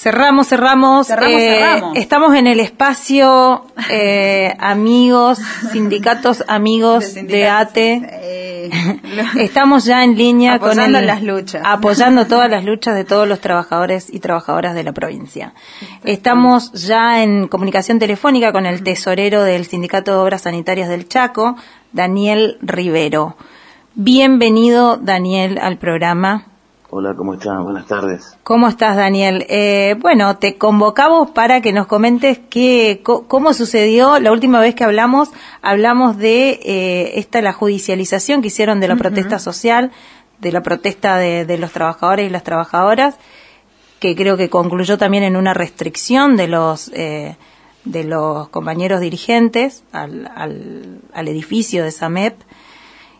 Cerramos, cerramos. Cerramos, eh, cerramos. Estamos en el espacio eh, amigos, sindicatos amigos de, ATE. Eh, [laughs] Estamos ya en línea con Apoyando el- las luchas. apoyando [laughs] todas las luchas de todos los trabajadores y trabajadoras de la provincia. Estamos ya en comunicación telefónica con el tesorero del Sindicato de Obras Sanitarias del Chaco, Daniel Rivero. Bienvenido, Daniel, al programa. Hola, ¿cómo están? Buenas tardes. ¿Cómo estás, Daniel? Eh, bueno, te convocamos para que nos comentes qué, co- cómo sucedió la última vez que hablamos. Hablamos de eh, esta la judicialización que hicieron de la protesta social, de la protesta de, de los trabajadores y las trabajadoras, que creo que concluyó también en una restricción de los eh, de los compañeros dirigentes al, al, al edificio de SAMEP.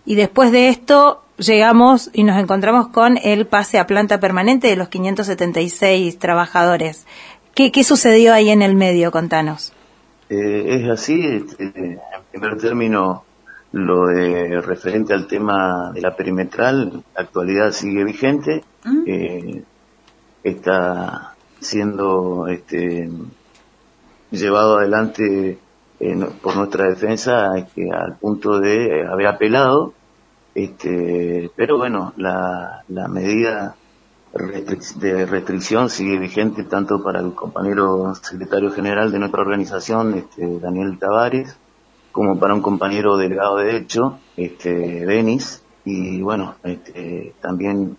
Y después de esto llegamos y nos encontramos con el pase a planta permanente de los 576 trabajadores. ¿Qué, qué sucedió ahí en el medio? Contanos. Eh, es así, este, en primer término, lo de referente al tema de la perimetral, la actualidad sigue vigente, eh, está siendo este, llevado adelante eh, no- por nuestra defensa este, al punto de eh, haber apelado, este, pero bueno, la, la medida restric- de restricción sigue vigente tanto para el compañero secretario general de nuestra organización, este, Daniel Tavares, como para un compañero delegado de hecho, este, Denis, y bueno, este, también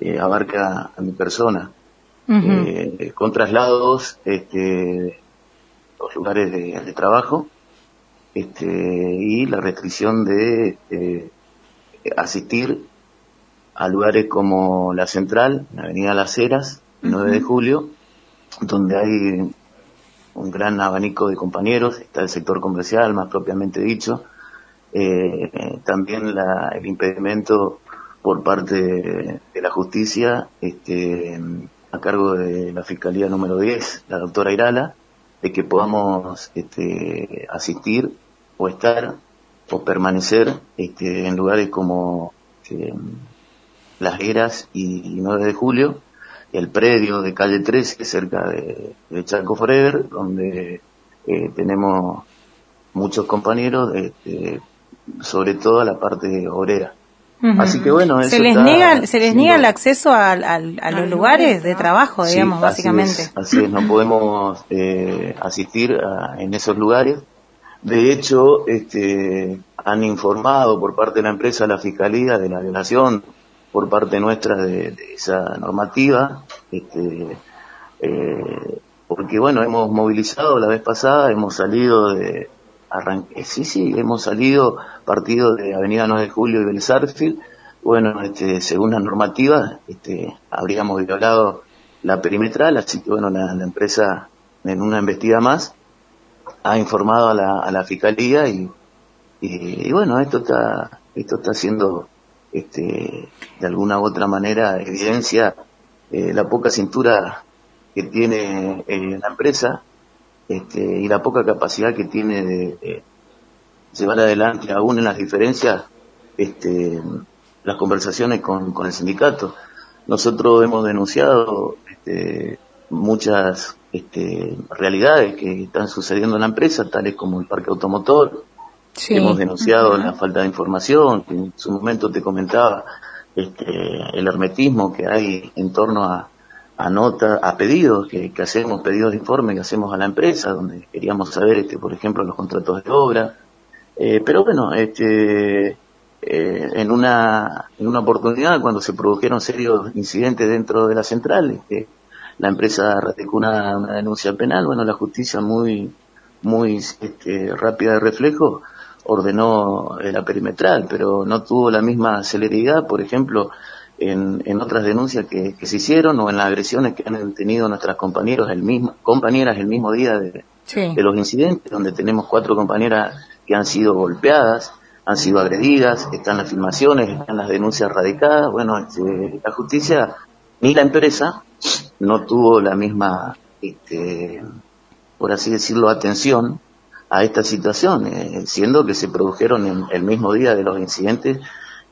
eh, abarca a mi persona. Eh, con traslados, este, los lugares de, de trabajo, este, y la restricción de este, asistir a lugares como la Central, la Avenida Las Heras, 9 de julio, donde hay un gran abanico de compañeros, está el sector comercial más propiamente dicho, eh, eh, también la- el impedimento por parte de, de la justicia este, a cargo de la Fiscalía número 10, la doctora Irala, de que podamos este, asistir o estar o permanecer este, en lugares como este, Las Heras y 9 de Julio, el predio de calle 13 cerca de, de Chaco Forever, donde eh, tenemos muchos compañeros, este, sobre todo la parte obrera. Así que bueno, se les está niega se les niega el acceso a, los lugares de trabajo, Sí, digamos, así básicamente. es, Así es, no [laughs] podemos eh, asistir a- en esos lugares. De hecho, este, han informado por parte de la empresa a la Fiscalía de la violación por parte nuestra de, de esa normativa. Este, eh, porque bueno, hemos movilizado la vez pasada, hemos salido de arranque, sí, sí, hemos salido partido de Avenida 9 de Julio y Belzarfield. Bueno, este, según la normativa, este, habríamos violado la perimetral, así que bueno, la, empresa en una investida más ha informado a la, a la fiscalía y, y, bueno, esto está, esto está haciendo, este, de alguna u otra manera evidencia eh, la poca cintura que tiene eh, la empresa este, y la poca capacidad que tiene de, llevar adelante, aún en las diferencias, este, las conversaciones con, con el sindicato. Nosotros hemos denunciado este, muchas este, realidades que están sucediendo en la empresa, tales como el parque automotor. Sí. Hemos denunciado la falta de información, que en su momento te comentaba, este, el hermetismo que hay en torno a, a a pedidos que, hacemos, pedidos de informe que hacemos a la empresa, donde queríamos saber, este, por ejemplo, los contratos de obra. Eh, pero bueno, este, eh, en una en una oportunidad cuando se produjeron serios incidentes dentro de la central, este, la empresa radicó una, denuncia penal, bueno, la justicia muy muy este, rápida de reflejo ordenó la perimetral, pero no tuvo la misma celeridad, por ejemplo, en, en otras denuncias que, que se hicieron o en las agresiones que han tenido nuestras compañeros el mismo, compañeras el mismo día de, Sí. de los incidentes, donde tenemos cuatro compañeras que han sido golpeadas, han sido agredidas, están las filmaciones, están las denuncias radicadas. Bueno, este, la justicia ni la empresa no tuvo la misma, este, por así decirlo, atención a esta situación, eh, siendo que se produjeron en el mismo día de los incidentes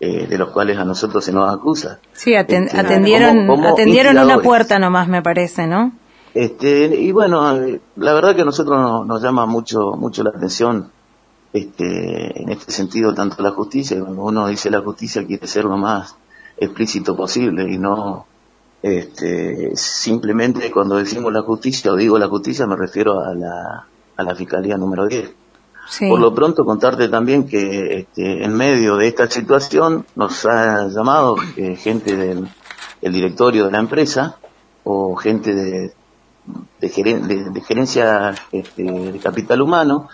eh, de los cuales a nosotros se nos acusa. Sí, aten- Este, atendieron, como- como atendieron una puerta nomás, me parece, ¿no? Este, y bueno, eh, la verdad que a nosotros nos, nos llama mucho, mucho la atención, este, en este sentido, tanto la justicia, cuando uno dice la justicia quiere ser lo más explícito posible y no, este, simplemente cuando decimos la justicia o digo la justicia me refiero a la, a la Fiscalía número 10. Por lo pronto contarte también que este, en medio de esta situación nos ha llamado eh, gente del, del directorio de la empresa o gente de, de- de gerencia este, de capital humano,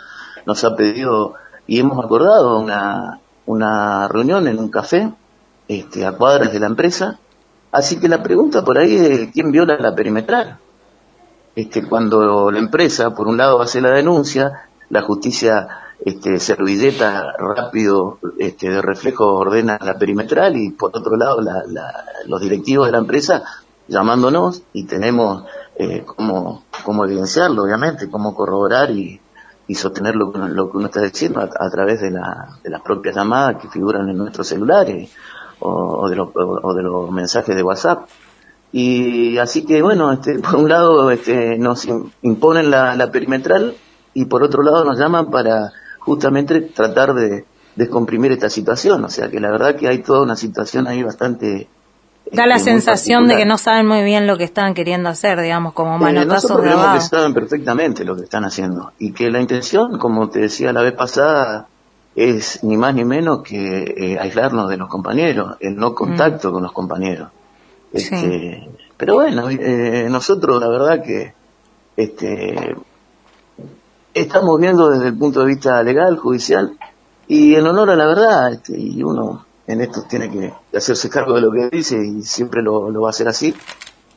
nos ha pedido y hemos acordado una, una reunión en un café este, a cuadras de la empresa. Así que la pregunta por ahí es quién viola la perimetral este, cuando la empresa, por un lado, hace la denuncia, la justicia este, servilleta rápido este, de reflejo ordena la perimetral y por otro lado la- la- los directivos de la empresa llamándonos y tenemos eh, cómo, cómo evidenciarlo, obviamente, cómo corroborar y, y sostener lo, lo que uno está diciendo a, través de, la- de las propias llamadas que figuran en nuestros celulares o, o de, los, o de los mensajes de WhatsApp. Y así que bueno, este, por un lado este, nos im- imponen la perimetral y por otro lado nos llaman para justamente tratar de descomprimir esta situación. O sea que la verdad que hay toda una situación ahí bastante... Da la este, sensación de que no saben muy bien lo que están queriendo hacer, digamos, como Eh, manotazos de creemos que saben perfectamente lo que están haciendo y que la intención, como te decía la vez pasada, es ni más ni menos que eh, aislarnos de los compañeros, el no contacto con los compañeros. Este, Pero bueno, eh, nosotros la verdad que este, estamos viendo desde el punto de vista legal, judicial, y en honor a la verdad, este, y uno en esto tiene que hacerse cargo de lo que dice y siempre lo, va a hacer así.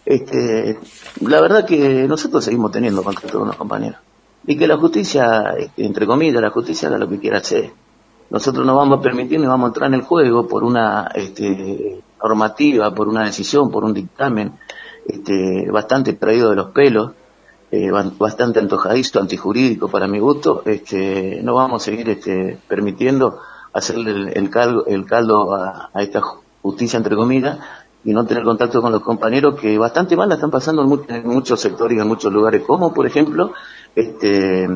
Este, la verdad que nosotros seguimos teniendo contacto con los compañeros. Y que la justicia, este, entre comillas, la justicia haga lo que quiera hacer. Nosotros no vamos a permitir ni vamos a entrar en el juego por una este, normativa, por una decisión, por un dictamen este, bastante traído de los pelos, eh, ba- bastante antojadizo, antijurídico para mi gusto, este, no vamos a seguir este, permitiendo hacerle el, el caldo, el caldo a, a esta justicia, entre comillas, y no tener contacto con los compañeros que bastante mal la están pasando en, mu- en muchos sectores y en muchos lugares, como por ejemplo, este,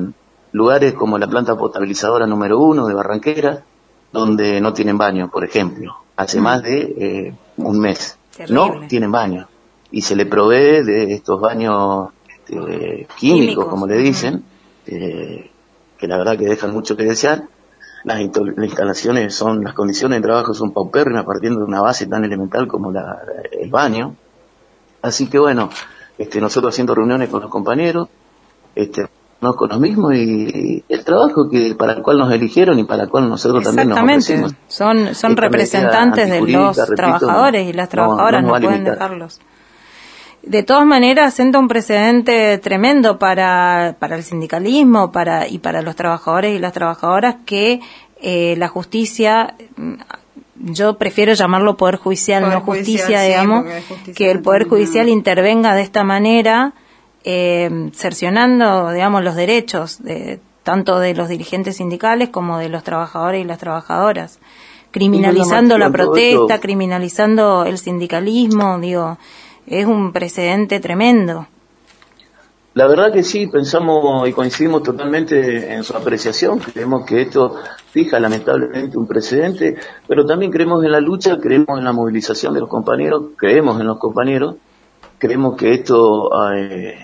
lugares como la planta potabilizadora número uno de Barranquera, donde no tienen baño, por ejemplo, hace más de eh, un mes. No tienen baño. Y se le provee de estos baños químicos, Químicos, como le dicen, eh, que la verdad que dejan mucho que desear. Las, las instalaciones son, las condiciones de trabajo son paupérrimas partiendo de una base tan elemental como la, el baño. Así que bueno, este, nosotros haciendo reuniones con los compañeros, este, no con los mismos y, el trabajo que para el cual nos eligieron y para el cual nosotros también nos Exactamente, ofrecimos. son, son representantes de los repito, trabajadores y las trabajadoras, no pueden dejarlos. De todas maneras, sienta un precedente tremendo para, para el sindicalismo para, y para los trabajadores y las trabajadoras que eh, la justicia, mm, yo prefiero llamarlo poder judicial, Poder no justicia, digamos, justicia que el poder judicial intervenga de esta manera, eh, cercionando, digamos, los derechos de, tanto de los dirigentes sindicales como de los trabajadores y las trabajadoras, criminalizando la protesta, criminalizando el sindicalismo, digo, es un precedente tremendo. La verdad que sí, pensamos y coincidimos totalmente en su apreciación. Creemos que esto fija lamentablemente un precedente, pero también creemos en la lucha, creemos en la movilización de los compañeros, creemos en los compañeros, creemos que esto eh,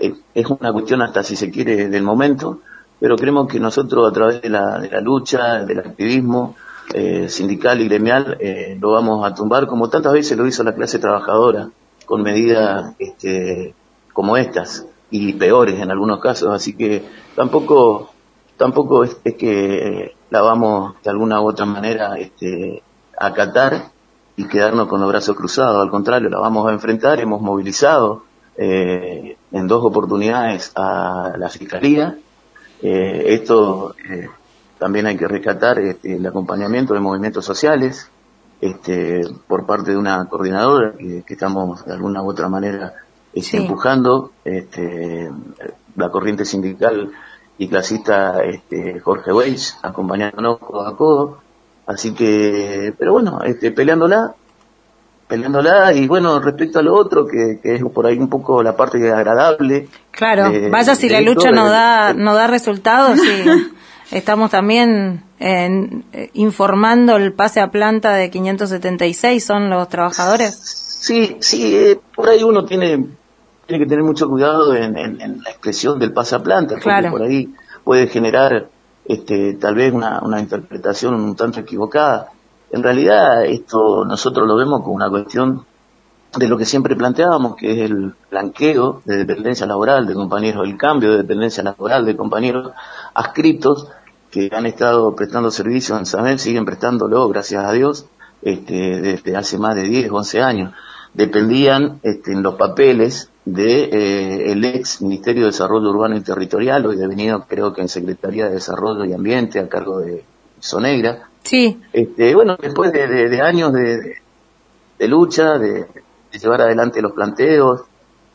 eh, es una cuestión hasta si se quiere del momento, pero creemos que nosotros a través de la, de la lucha, del activismo eh, sindical y gremial, eh, lo vamos a tumbar como tantas veces lo hizo la clase trabajadora, con medidas este, como estas y peores en algunos casos, así que tampoco tampoco es, que la vamos de alguna u otra manera este, a acatar y quedarnos con los brazos cruzados, al contrario, la vamos a enfrentar, hemos movilizado eh, en dos oportunidades a la Fiscalía, esto también hay que rescatar este, el acompañamiento de movimientos sociales este, por parte de una coordinadora que, que estamos de alguna u otra manera este, Sí. empujando, este, la corriente sindical y clasista este, Jorge Weiss acompañándonos codo a codo. Así que, pero bueno, este, peleándola, peleándola y bueno, respecto a lo otro, que, que es por ahí un poco la parte agradable. Claro, de- vaya si de la esto, lucha no da, no da resultados, sí. [laughs] Estamos también en- eh, informando el pase a planta de 576, son los trabajadores. Sí, sí, eh, por ahí uno tiene, tiene que tener mucho cuidado en, en- en la expresión del pasaplanta, porque Claro. por ahí puede generar este, tal vez una, una interpretación un tanto equivocada. En realidad esto nosotros lo vemos como una cuestión de lo que siempre planteábamos, que es el blanqueo de dependencia laboral de compañeros, el cambio de dependencia laboral de compañeros adscritos que han estado prestando servicio en SAMEL, siguen prestándolo, gracias a Dios, este, desde hace más de 10, 11 años. Dependían este, en los papeles de eh, el ex Ministerio de Desarrollo Urbano y Territorial, hoy devenido creo que en Secretaría de Desarrollo y Ambiente a cargo de Sonegra. Sí, Este, bueno, después de, de- de años de- de lucha, de, de llevar adelante los planteos,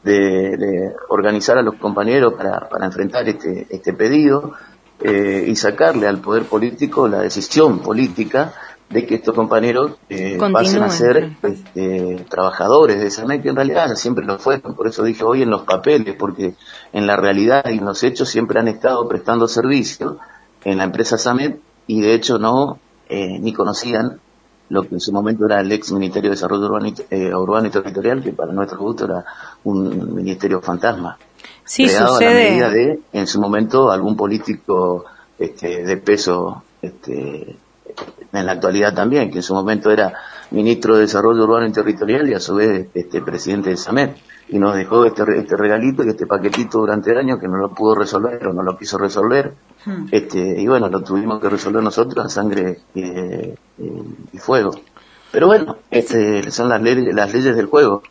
de, de organizar a los compañeros para, para enfrentar este, este pedido eh, y sacarle al poder político la decisión política de que estos compañeros eh, pasen a ser este, trabajadores de esa que en realidad siempre lo fueron, por eso dije hoy en los papeles, porque en la realidad y en los hechos siempre han estado prestando servicio en la empresa SAMET y de hecho no eh, ni conocían lo que en su momento era el ex Ministerio de Desarrollo Urbano y, eh, Urbano y Territorial, que para nuestro gusto era un ministerio fantasma. sí creado a la sucede. medida de, en su momento, algún político este, de peso este, en la actualidad también, que en su momento era ministro de Desarrollo Urbano y Territorial y a su vez este, presidente de SAMET. Y nos dejó este, este regalito y este paquetito durante el año que no lo pudo resolver o no lo quiso resolver. Este, y bueno, lo tuvimos que resolver nosotros a sangre eh, eh, y fuego. Pero bueno, este, son las leyes, las leyes del juego.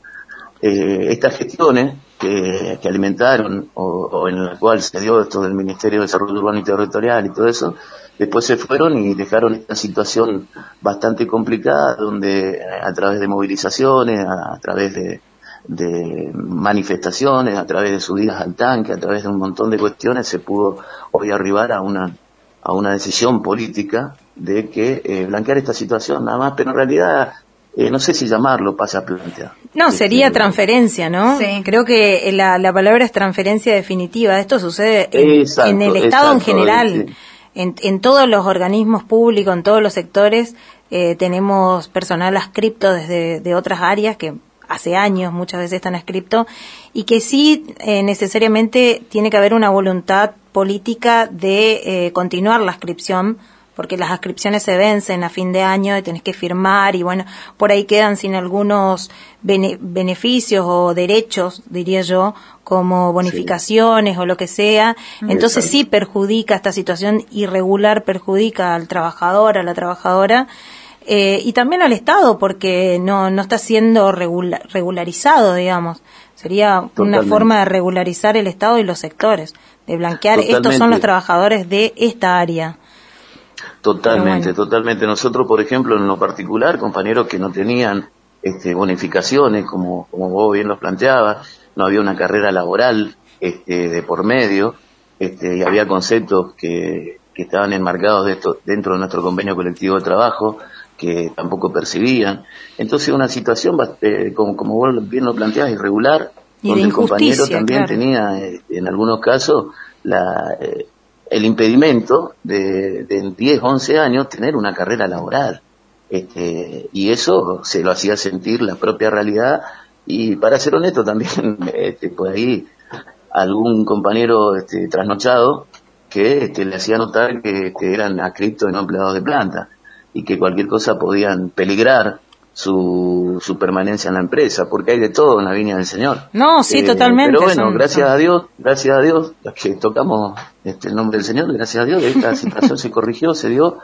Eh, estas gestiones que, que alimentaron o, o en la cual se dio esto del Ministerio de Desarrollo Urbano y Territorial y todo eso, después se fueron y dejaron esta situación bastante complicada donde eh, a través de movilizaciones, a, a través de, de manifestaciones, a través de subidas al tanque, a través de un montón de cuestiones, se pudo hoy arribar a una, a una decisión política de que eh, blanquear esta situación nada más, pero en realidad eh, no sé si llamarlo pasa a plantear. No, sería transferencia, ¿no? Sí. Creo que la, la palabra es transferencia definitiva. Esto sucede en, Exacto, en el Estado en general, sí. En, en todos los organismos públicos, en todos los sectores. eh, tenemos personal adscripto desde de otras áreas que hace años muchas veces están adscripto y que sí eh, necesariamente tiene que haber una voluntad política de eh, continuar la ascripción porque las ascripciones se vencen a fin de año y tenés que firmar y bueno, por ahí quedan sin algunos bene- beneficios o derechos, diría yo, como bonificaciones o lo que sea. Entonces Exacto. sí perjudica esta situación irregular, perjudica al trabajador, a la trabajadora. eh, y también al Estado, porque no, no está siendo regula- regularizado, digamos. Sería una forma de regularizar el Estado y los sectores, de blanquear, estos son los trabajadores de esta área. Totalmente, totalmente. Nosotros, por ejemplo, en lo particular, compañeros que no tenían este, bonificaciones, como, como vos bien los planteabas, no había una carrera laboral este, de por medio, este, y había conceptos que, que estaban enmarcados de esto, dentro de nuestro convenio colectivo de trabajo que tampoco percibían. Entonces, una situación, eh, como, como vos bien lo planteabas, irregular, Y donde el compañero también claro. tenía, eh, en algunos casos, la, eh, el impedimento de, de en 10, 11 años tener una carrera laboral. Este, y eso se lo hacía sentir la propia realidad y para ser honesto también, [laughs] este, por ahí algún compañero este, trasnochado que este, le hacía notar que, que eran adscriptos y no empleados de planta y que cualquier cosa podían peligrar su, su permanencia en la empresa, porque hay de todo en la viña del Señor. No, sí, Eh, totalmente. Pero bueno, son- gracias son- a Dios, gracias a Dios, que tocamos este, el nombre del Señor, gracias a Dios, esta situación se corrigió, se dio,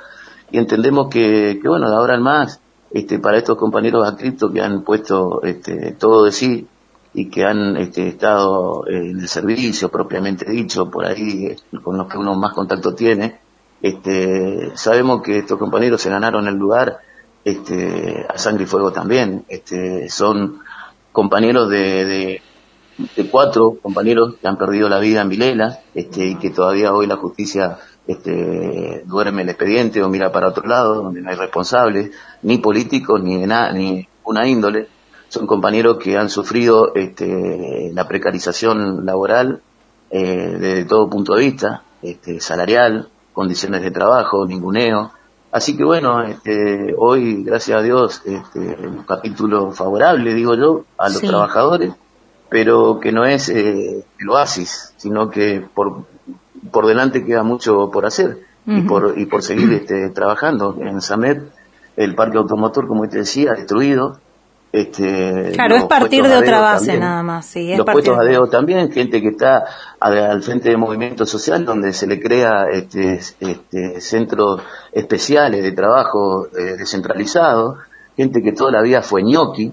y entendemos que, que bueno, de ahora en más, este, para estos compañeros adscriptos que han puesto este, todo de sí y que han este, estado en el servicio propiamente dicho, por ahí eh, con los que uno más contacto tiene, este, sabemos que estos compañeros se ganaron el lugar este, a sangre y fuego también. Este, son compañeros de, de, cuatro compañeros que han perdido la vida en Vilela este, y que todavía hoy la justicia este, duerme el expediente o mira para otro lado, donde no hay responsables, ni políticos, ni de nada, ni una índole. Son compañeros que han sufrido este, la precarización laboral eh, desde todo punto de vista, este, salarial, condiciones de trabajo, ninguneo. Así que bueno, este, hoy, gracias a Dios, este, un capítulo favorable, digo yo, a los Sí. trabajadores, pero que no es eh, el oasis, sino que por, por delante queda mucho por hacer y por, y por seguir este, trabajando. En Samet, el parque automotor, como te decía, destruido. Este, Claro, es partir de otra base también. nada más, sí, es los partir puestos a de- dedo también, gente que está al frente de movimiento social, donde se le crea este, este, centros especiales de trabajo eh, descentralizados, gente que toda la vida fue ñoqui,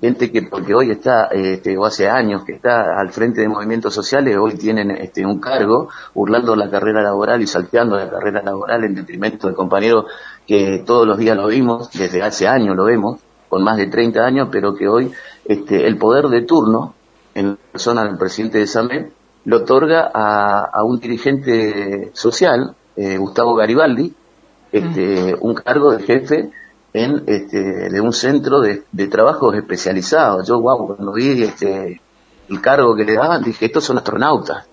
gente que porque hoy está, este, o hace años que está al frente de movimientos sociales, hoy tienen este, un cargo, burlando la carrera laboral y salteando la carrera laboral en detrimento de compañeros que todos los días lo vimos, desde hace años lo vemos, con más de 30 años, pero que hoy este, el poder de turno, en persona del presidente de SAME, lo otorga a, a un dirigente social, eh, Gustavo Garibaldi, este, un cargo de jefe en este, de un centro de, de trabajos especializados. Yo, wow, cuando vi este, el cargo que le daban, dije, estos son astronautas.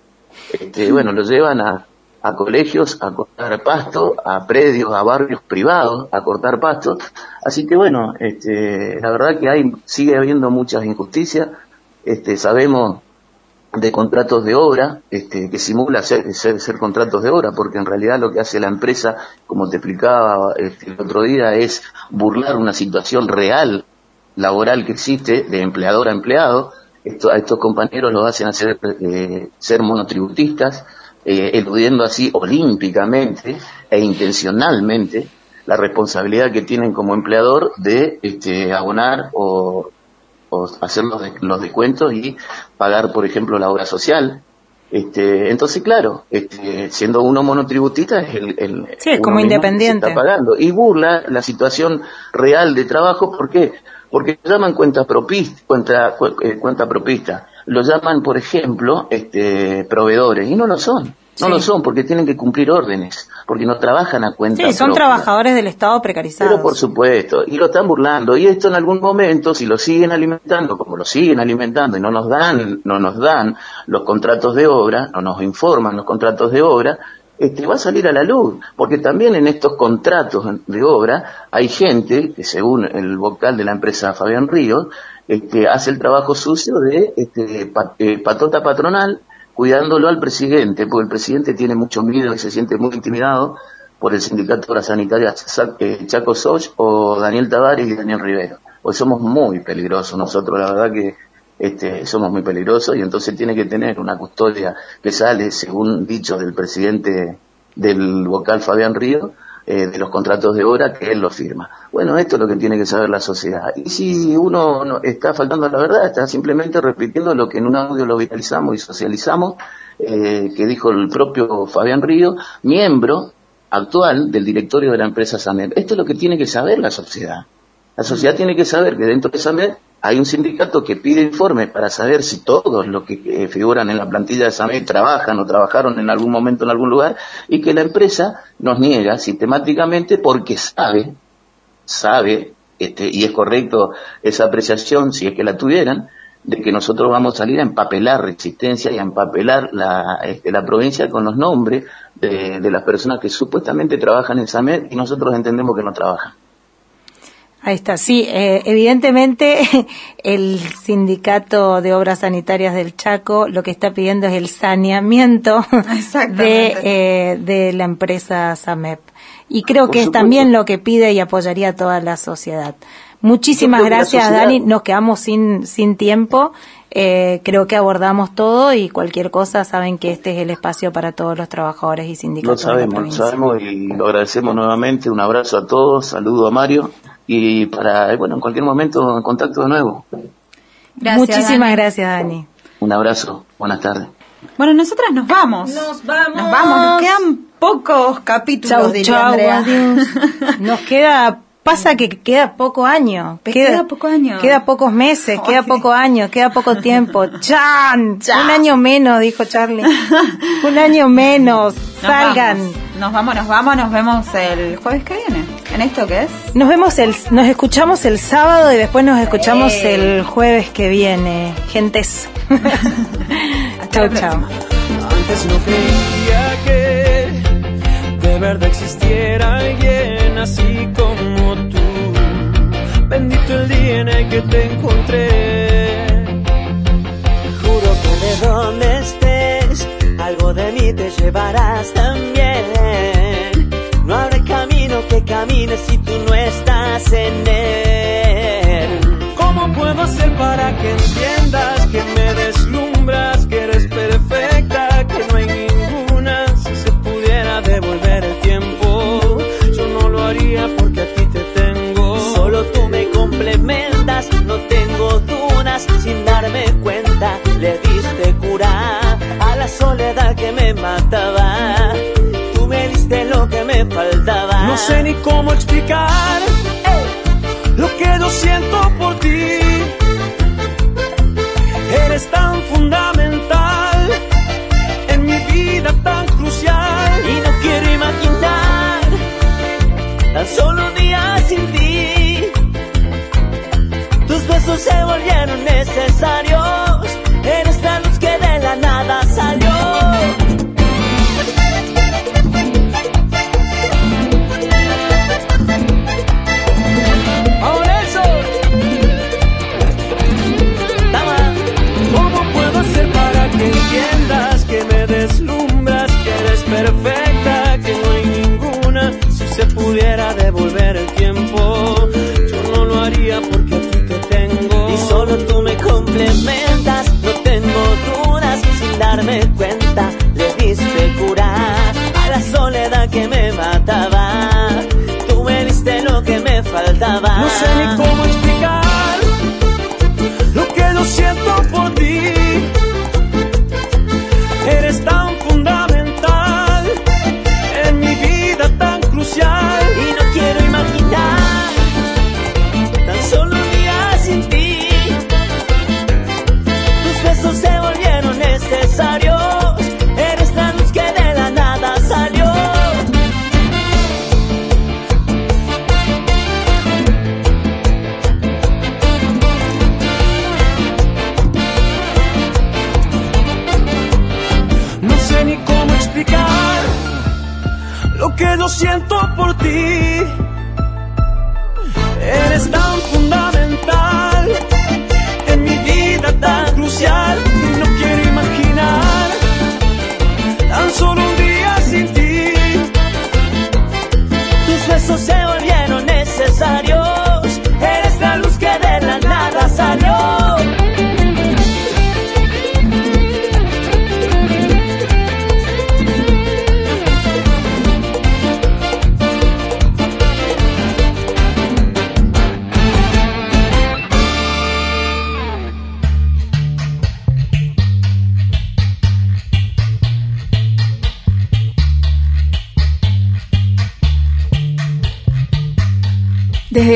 Este, [laughs] bueno, lo llevan a, a colegios a cortar pasto, a predios, a barrios privados a cortar pasto. Así que bueno, este, la verdad que hay, sigue habiendo muchas injusticias. Este, sabemos de contratos de obra, este, que simula ser, ser, contratos de obra, porque en realidad lo que hace la empresa, como te explicaba este, el otro día, es burlar una situación real, laboral que existe, de empleador a empleado. Esto, a estos compañeros los hacen hacer, eh, ser monotributistas, eh, eludiendo así olímpicamente e intencionalmente la responsabilidad que tienen como empleador de este, abonar o, o hacer los, de- los descuentos y pagar, por ejemplo, la obra social. Este, entonces, claro, este, siendo uno monotributista es el, el Sí, es como independiente. está pagando y burla la situación real de trabajo. ¿Por qué? porque llaman cuenta propista, cuenta, cu- eh, cuenta propista, lo llaman, por ejemplo, este, proveedores, y no lo son. No Sí. lo son porque tienen que cumplir órdenes, porque no trabajan a cuenta Sí, son propia. trabajadores del Estado precarizados. Pero por supuesto, y lo están burlando. Y esto en algún momento, si lo siguen alimentando, como lo siguen alimentando y no nos dan, no nos dan los contratos de obra, no nos informan los contratos de obra, este, va a salir a la luz. Porque también en estos contratos de obra hay gente que según el vocal de la empresa Fabián Ríos, este, hace el trabajo sucio de este, eh, patota patronal, cuidándolo al presidente, porque el presidente tiene mucho miedo y se siente muy intimidado por el sindicato de obras sanitarias Sa- eh, Chaco Soch o Daniel Tavares y Daniel Rivero. Hoy somos muy peligrosos nosotros, la verdad que este, somos muy peligrosos y entonces tiene que tener una custodia que sale, según dicho del presidente del vocal Fabián Río, eh, de los contratos de obra que él los firma. Bueno, esto es lo que tiene que saber la sociedad. Y si uno no- está faltando a la verdad, está simplemente repitiendo lo que en un audio lo viralizamos y socializamos, eh, que dijo el propio Fabián Río, miembro actual del directorio de la empresa SAMEP. Esto es lo que tiene que saber la sociedad. La sociedad tiene que saber que dentro de SAMEP hay un sindicato que pide informes para saber si todos los que eh, figuran en la plantilla de SAMEP trabajan o trabajaron en algún momento en algún lugar y que la empresa nos niega sistemáticamente porque sabe, sabe, este, y es correcto esa apreciación si es que la tuvieran, de que nosotros vamos a salir a empapelar Resistencia y a empapelar la, este, la provincia con los nombres de, de las personas que supuestamente trabajan en SAMED y nosotros entendemos que no trabajan. Ahí está, sí, eh, evidentemente [laughs] el sindicato de obras sanitarias del Chaco lo que está pidiendo es el saneamiento [laughs] de, eh, de la empresa SAMEP. Y creo Por que es también lo que pide y apoyaría a toda la sociedad. Muchísimas gracias, Dani. Nos quedamos sin, sin tiempo. Eh, creo que abordamos todo y cualquier cosa saben que este es el espacio para todos los trabajadores y Lo sindicatos de la sabemos, lo sabemos y lo agradecemos nuevamente. Un abrazo a todos, saludo a Mario y para, eh, bueno, en cualquier momento en contacto de nuevo. Muchísimas Dani. gracias, Dani. Un abrazo, buenas tardes. Bueno, nosotras nos vamos. Nos vamos. Nos vamos, nos quedan pocos capítulos, Chau, diría chau, Andrea. adiós. [laughs] Nos queda, pasa que queda poco año. Queda poco año. Queda pocos meses, queda poco año, queda poco tiempo. [laughs] ¡Chan! Un año menos, dijo Charlie. Un año menos. Nos Salgan. vamos. Nos vamos, nos vamos, nos vemos el jueves que viene. ¿En esto qué es? Nos vemos el, nos escuchamos el sábado y después nos escuchamos Ey. el jueves que viene. Gentes. [laughs] chau, chau. Antes no creía que de verdad existiera alguien así como tú. Bendito el día en el que te encontré. Juro que de donde estés, algo de mí te llevarás también. No habrá camino que camine si tú no estás en él. ¿Cómo puedo hacer para que entiendas que me deslumbras, soledad que me mataba. Tú me diste lo que me faltaba. No sé ni cómo explicar lo que yo siento por ti. Eres tan fundamental en mi vida tan crucial. Y no quiero imaginar tan solo un día sin ti. Tus besos se volvieron necesarios. Devolver el tiempo, yo no lo haría porque a ti te tengo. Y solo tú me complementas, no tengo dudas, sin darme cuenta, le diste curar a la soledad que me mataba. Tú me diste lo que me faltaba. No sé ni cómo explicar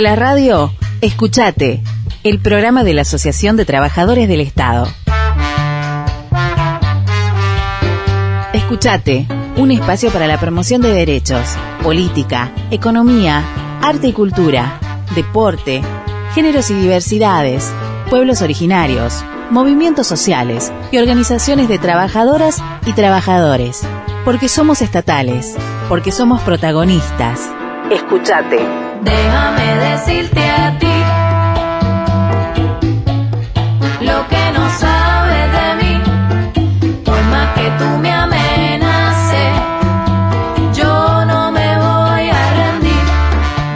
la radio, escuchate, el programa de la Asociación de Trabajadores del Estado. Escuchate, un espacio para la promoción de derechos, política, economía, arte y cultura, deporte, géneros y diversidades, pueblos originarios, movimientos sociales y organizaciones de trabajadoras y trabajadores. Porque somos estatales, porque somos protagonistas. Escuchate. Déjame decirte a ti lo que no sabes de mí. Por más que tú me amenaces, yo no me voy a rendir.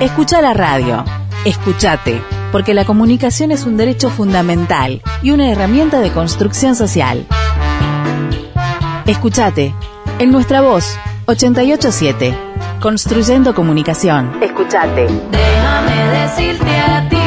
Escucha la radio. Escuchate, porque la comunicación es un derecho fundamental y una herramienta de construcción social. Escuchate, en nuestra voz, 887, construyendo comunicación. Escuchate. Déjame decirte a ti